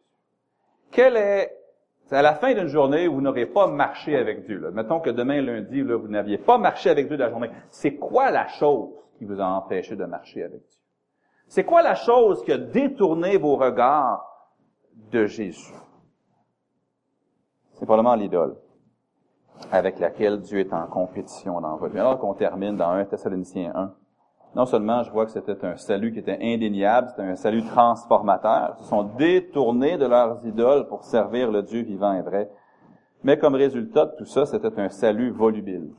Quelle est, c'est à la fin d'une journée où vous n'aurez pas marché avec Dieu. Là. Mettons que demain, lundi, vous n'aviez pas marché avec Dieu de la journée. C'est quoi la chose qui vous a empêché de marcher avec Dieu? C'est quoi la chose qui a détourné vos regards de Jésus? C'est probablement l'idole avec laquelle Dieu est en compétition dans votre vie. Alors qu'on termine dans 1 Thessaloniciens 1, non seulement je vois que c'était un salut qui était indéniable, c'était un salut transformateur, ils se sont détournés de leurs idoles pour servir le Dieu vivant et vrai, mais comme résultat de tout ça, c'était un salut volubile.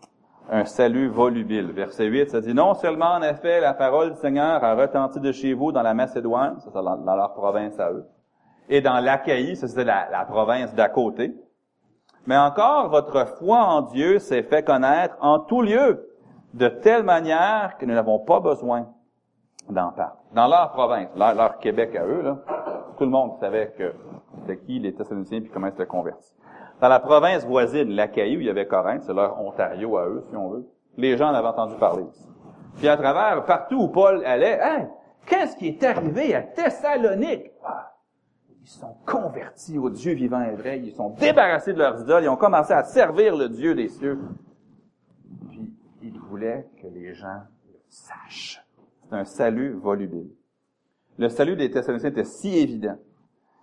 Un salut volubile. Verset 8, ça dit, non seulement en effet la parole du Seigneur a retenti de chez vous dans la Macédoine, ça dans leur province à eux, et dans l'Achaïe, ça c'était la, la province d'à côté, mais encore votre foi en Dieu s'est fait connaître en tout lieu, de telle manière que nous n'avons pas besoin d'en parler. Dans leur province, leur, Québec à eux, là, tout le monde savait que c'était qui les Thessaloniciens puis comment ils se convertis. Dans la province voisine, l'Achaïe, où il y avait Corinthe, c'est leur Ontario à eux, si on veut, les gens en avaient entendu parler Puis à travers, partout où Paul allait, hein, qu'est-ce qui est arrivé à Thessalonique? Ils sont convertis au Dieu vivant et vrai, ils sont débarrassés de leurs idoles, ils ont commencé à servir le Dieu des cieux voulait que les gens le sachent. C'est un salut volubile. Le salut des Thessaloniciens était si évident,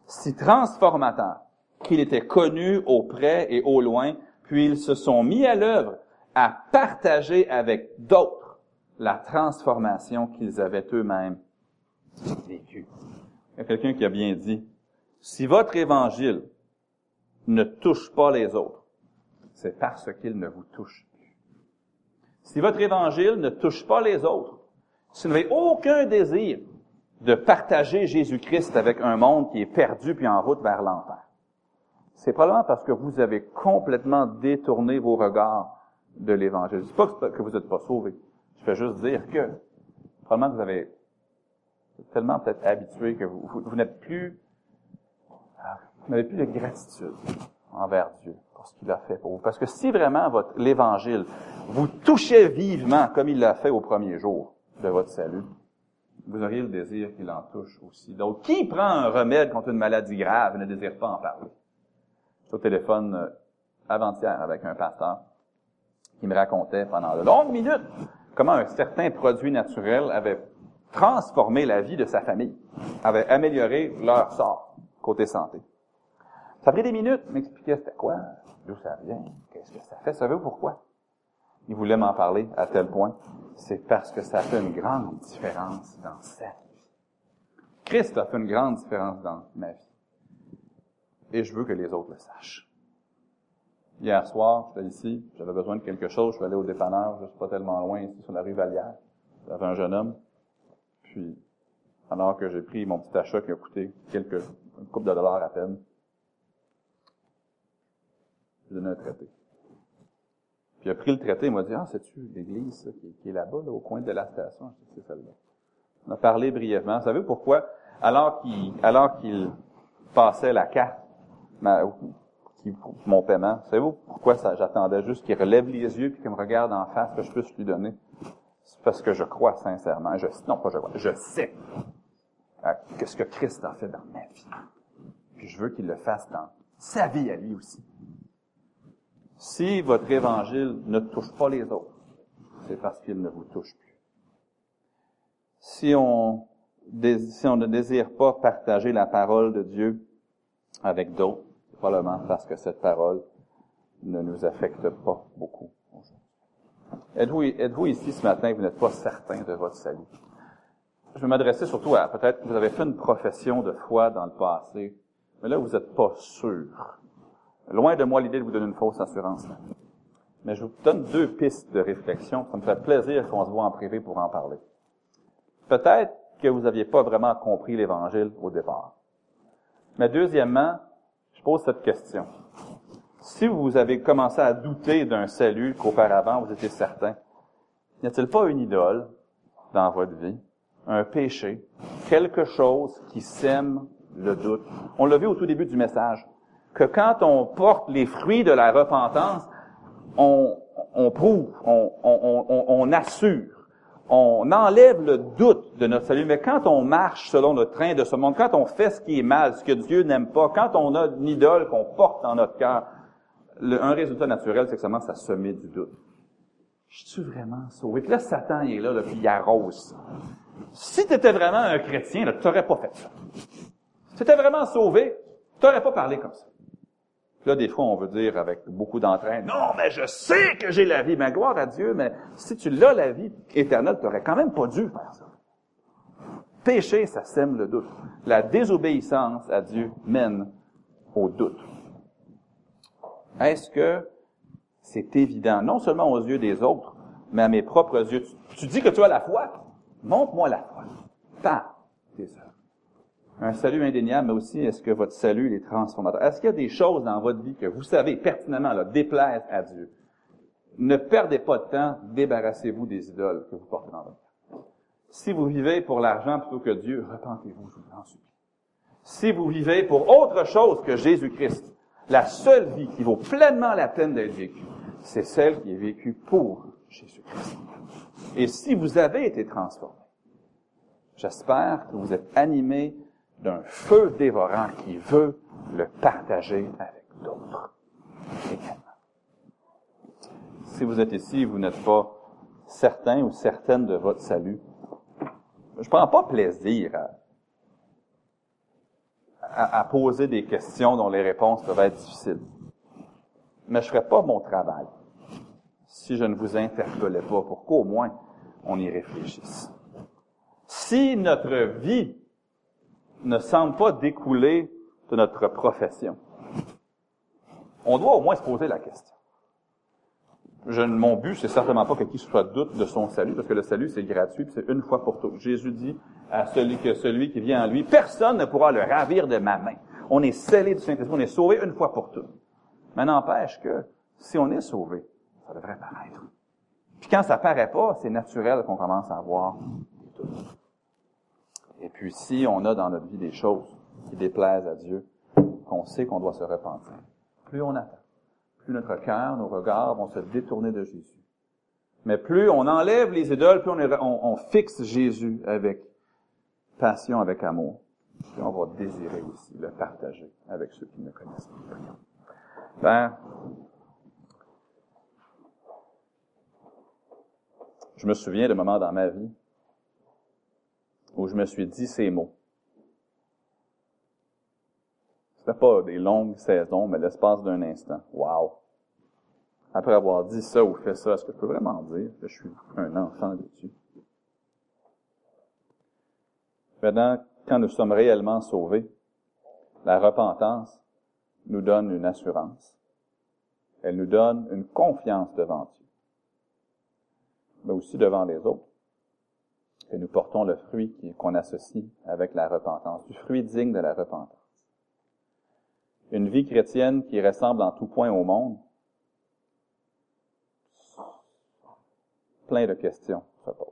si transformateur, qu'il était connu au près et au loin, puis ils se sont mis à l'œuvre à partager avec d'autres la transformation qu'ils avaient eux-mêmes vécue. Il y a quelqu'un qui a bien dit, si votre évangile ne touche pas les autres, c'est parce qu'il ne vous touche si votre évangile ne touche pas les autres, si vous n'avez aucun désir de partager Jésus-Christ avec un monde qui est perdu puis en route vers l'enfer, c'est probablement parce que vous avez complètement détourné vos regards de l'Évangile. Je ne dis pas que vous n'êtes pas sauvés. Je fais juste dire que probablement vous avez tellement peut-être habitué que vous, n'êtes plus, n'avez plus de gratitude envers Dieu pour ce qu'il a fait pour vous. Parce que si vraiment votre, l'Évangile vous touchait vivement comme il l'a fait au premier jour de votre salut, vous auriez le désir qu'il en touche aussi d'autres. Qui prend un remède contre une maladie grave et ne désire pas en parler? J'étais au téléphone euh, avant-hier avec un pasteur qui me racontait pendant de longues minutes comment un certain produit naturel avait transformé la vie de sa famille, avait amélioré leur sort côté santé. Ça a pris des minutes, m'expliquer c'était quoi, d'où ça vient, qu'est-ce que ça fait, savez-vous pourquoi? Il voulait m'en parler à tel point. C'est parce que ça fait une grande différence dans sa vie. Christ a fait une grande différence dans ma vie. Et je veux que les autres le sachent. Hier soir, j'étais ici, j'avais besoin de quelque chose, je suis allé au dépanneur, je suis pas tellement loin, ici, sur la rue Vallière. J'avais un jeune homme. Puis, alors que j'ai pris mon petit achat qui a coûté quelques, une coupe de dollars à peine, j'ai donné un traité. Puis il a pris le traité, il m'a dit, ah, c'est-tu l'église qui, est là-bas, là, au coin de la station? C'est celle-là. On a parlé brièvement. Vous savez pourquoi? Alors qu'il, passait la carte, ma, mon paiement, savez-vous pourquoi j'attendais juste qu'il relève les yeux puis qu'il me regarde en face, que je puisse lui donner? C'est parce que je crois sincèrement, je, non pas je crois, je sais que ce que Christ a fait dans ma vie. Puis je veux qu'il le fasse dans sa vie à lui aussi. Si votre évangile ne touche pas les autres, c'est parce qu'il ne vous touche plus. Si on, ne désire pas partager la parole de Dieu avec d'autres, c'est probablement parce que cette parole ne nous affecte pas beaucoup. Êtes-vous ici ce matin et vous n'êtes pas certain de votre salut? Je vais m'adresser surtout à, peut-être, vous avez fait une profession de foi dans le passé, mais là, vous n'êtes pas sûr Loin de moi l'idée de vous donner une fausse assurance. Mais je vous donne deux pistes de réflexion. Ça me fait plaisir qu'on se voit en privé pour en parler. Peut-être que vous n'aviez pas vraiment compris l'Évangile au départ. Mais deuxièmement, je pose cette question. Si vous avez commencé à douter d'un salut qu'auparavant vous étiez certain, n'y a-t-il pas une idole dans votre vie, un péché, quelque chose qui sème le doute? On l'a vu au tout début du message, que quand on porte les fruits de la repentance, on, on prouve, on, on, on, assure, on enlève le doute de notre salut. Mais quand on marche selon le train de ce monde, quand on fait ce qui est mal, ce que Dieu n'aime pas, quand on a une idole qu'on porte dans notre cœur, un résultat naturel, c'est que ça commence à semer du doute. Je suis vraiment sauvé? Puis là, Satan, il est là, là puis il arrose Si tu étais vraiment un chrétien, tu n'aurais pas fait ça. Si tu étais vraiment sauvé, tu n'aurais pas parlé comme ça. Là, des fois, on veut dire avec beaucoup d'entrain, non, mais je sais que j'ai la vie. Mais gloire à Dieu, mais si tu l'as, la vie éternelle, tu n'aurais quand même pas dû faire ça. Péché, ça sème le doute. La désobéissance à Dieu mène au doute. Est-ce que c'est évident, non seulement aux yeux des autres, mais à mes propres yeux? Tu, dis que tu as la foi? Montre-moi la foi. Pas tes un salut indéniable, mais aussi est-ce que votre salut est transformateur? Est-ce qu'il y a des choses dans votre vie que vous savez pertinemment là, déplaisent à Dieu? Ne perdez pas de temps, débarrassez-vous des idoles que vous portez dans votre vie. Si vous vivez pour l'argent plutôt que Dieu, repentez-vous, je vous en supplie. Si vous vivez pour autre chose que Jésus-Christ, la seule vie qui vaut pleinement la peine d'être vécue, c'est celle qui est vécue pour Jésus-Christ. Et si vous avez été transformé, j'espère que vous êtes animé d'un feu dévorant qui veut le partager avec d'autres également. Si vous êtes ici, vous n'êtes pas certain ou certaine de votre salut, je prends pas plaisir à, à, poser des questions dont les réponses peuvent être difficiles. Mais je ferais pas mon travail si je ne vous interpellais pas pour qu'au moins on y réfléchisse. Si notre vie ne semble pas découler de notre profession. On doit au moins se poser la question. Je, mon but, c'est certainement pas que qui soit doute de son salut, parce que le salut, c'est gratuit, c'est une fois pour toutes. Jésus dit à celui que celui qui vient en lui, personne ne pourra le ravir de ma main. On est scellé du Saint-Esprit, on est sauvé une fois pour toutes. Mais n'empêche que, si on est sauvé, ça devrait paraître. Puis quand ça paraît pas, c'est naturel qu'on commence à avoir des doutes. Et puis si on a dans notre vie des choses qui déplaisent à Dieu, qu'on sait qu'on doit se repentir, plus on attend, plus notre cœur, nos regards vont se détourner de Jésus. Mais plus on enlève les idoles, plus on, fixe Jésus avec passion, avec amour. Puis on va désirer aussi le partager avec ceux qui ne connaissent pas. Ben, je me souviens de moments dans ma vie où je me suis dit ces mots. C'était pas des longues saisons, mais l'espace d'un instant. Wow! Après avoir dit ça ou fait ça, est-ce que je peux vraiment dire que je suis un enfant de Dieu? Maintenant, quand nous sommes réellement sauvés, la repentance nous donne une assurance. Elle nous donne une confiance devant Dieu, mais aussi devant les autres que nous portons le fruit qu'on associe avec la repentance, du fruit digne de la repentance. Une vie chrétienne qui ressemble en tout point au monde, plein de questions se posent.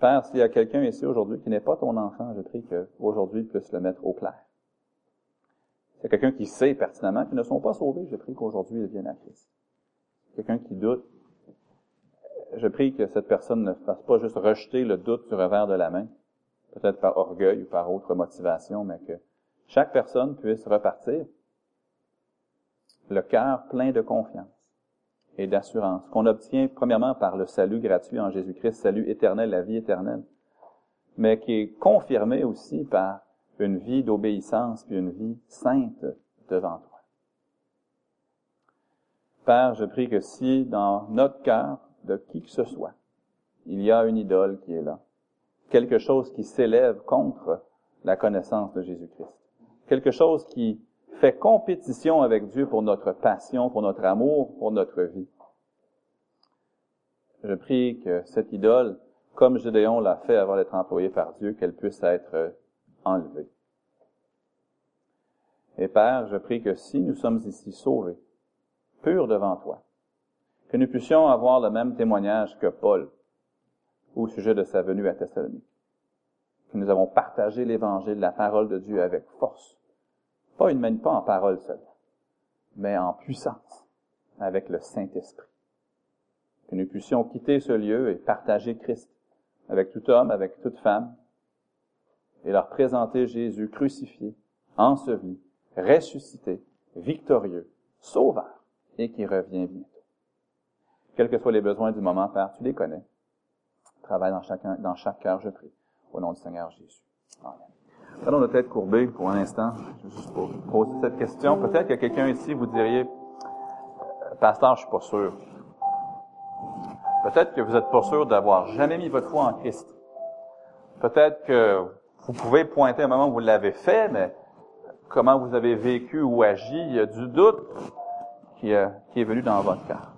Père, s'il y a quelqu'un ici aujourd'hui qui n'est pas ton enfant, je prie qu'aujourd'hui il puisse le mettre au clair. S'il y a quelqu'un qui sait pertinemment qu'ils ne sont pas sauvés, je prie qu'aujourd'hui il vienne à Christ. Quelqu'un qui doute, je prie que cette personne ne fasse pas juste rejeter le doute du revers de la main, peut-être par orgueil ou par autre motivation, mais que chaque personne puisse repartir le cœur plein de confiance et d'assurance, qu'on obtient premièrement par le salut gratuit en Jésus-Christ, salut éternel, la vie éternelle, mais qui est confirmé aussi par une vie d'obéissance puis une vie sainte devant toi. Père, je prie que si dans notre cœur, de qui que ce soit. Il y a une idole qui est là. Quelque chose qui s'élève contre la connaissance de Jésus-Christ. Quelque chose qui fait compétition avec Dieu pour notre passion, pour notre amour, pour notre vie. Je prie que cette idole, comme Gédéon l'a fait avant d'être employé par Dieu, qu'elle puisse être enlevée. Et Père, je prie que si nous sommes ici sauvés, purs devant toi, que nous puissions avoir le même témoignage que Paul au sujet de sa venue à Thessalonique. que nous avons partagé l'Évangile, la parole de Dieu avec force. Pas une pas en parole seule, mais en puissance, avec le Saint-Esprit. Que nous puissions quitter ce lieu et partager Christ avec tout homme, avec toute femme, et leur présenter Jésus crucifié, enseveli, ressuscité, victorieux, sauveur, et qui revient bientôt. Quels que soient les besoins du moment, Père, tu les connais. Travaille dans, chacun, dans chaque cœur, je prie. Au nom du Seigneur Jésus. Amen. Allons notre tête courbée pour un instant, juste pour poser cette question. Peut-être que quelqu'un ici, vous diriez, euh, Pasteur, je suis pas sûr. Peut-être que vous êtes pas sûr d'avoir jamais mis votre foi en Christ. Peut-être que vous pouvez pointer un moment où vous l'avez fait, mais comment vous avez vécu ou agi, il y a du doute qui, euh, qui est venu dans votre cœur.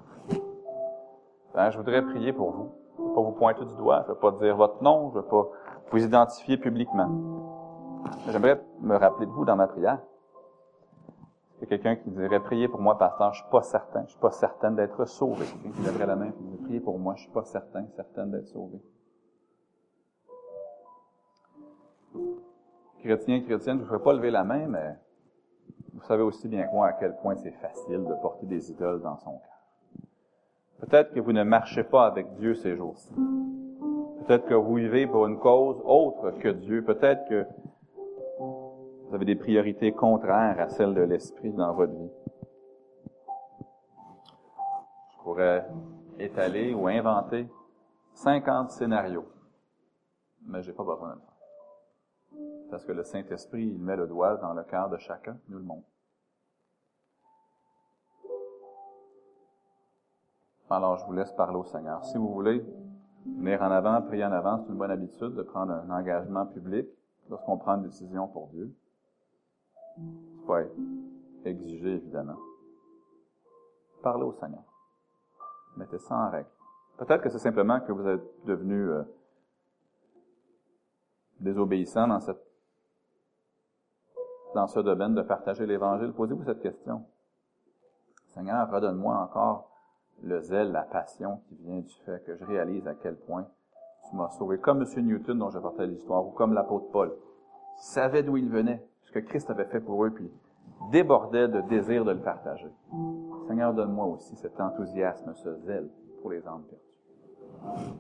Ben, je voudrais prier pour vous. Je ne vais pas vous pointer du doigt, je ne vais pas dire votre nom, je ne vais pas vous identifier publiquement. J'aimerais me rappeler de vous dans ma prière. Il y a quelqu'un qui dirait, priez pour moi, pasteur, je suis pas certain, je suis pas certaine d'être sauvé. Quelqu'un qui lèverait la main et dirait, priez pour moi, je suis pas certain, certaine d'être sauvé. Chrétien, chrétienne, je ne ferai pas lever la main, mais vous savez aussi bien que moi à quel point c'est facile de porter des idoles dans son cœur. Peut-être que vous ne marchez pas avec Dieu ces jours-ci. Peut-être que vous vivez pour une cause autre que Dieu. Peut-être que vous avez des priorités contraires à celles de l'Esprit dans votre vie. Je pourrais étaler ou inventer 50 scénarios, mais j'ai pas besoin de le faire. Parce que le Saint-Esprit, il met le doigt dans le cœur de chacun, nous le montre. Alors, je vous laisse parler au Seigneur. Si vous voulez venir en avant, prier en avant, c'est une bonne habitude de prendre un engagement public lorsqu'on prend une décision pour Dieu. Oui, exiger évidemment. Parlez au Seigneur. Mettez ça en règle. Peut-être que c'est simplement que vous êtes devenu euh, désobéissant dans cette dans ce domaine de partager l'Évangile. Posez-vous cette question. Seigneur, redonne-moi encore le zèle, la passion qui vient du fait que je réalise à quel point tu m'as sauvé. Comme M. Newton, dont j'ai porté l'histoire, ou comme l'apôtre Paul, qui savait d'où il venait, ce que Christ avait fait pour eux, puis débordait de désir de le partager. Seigneur, donne-moi aussi cet enthousiasme, ce zèle pour les âmes perdues.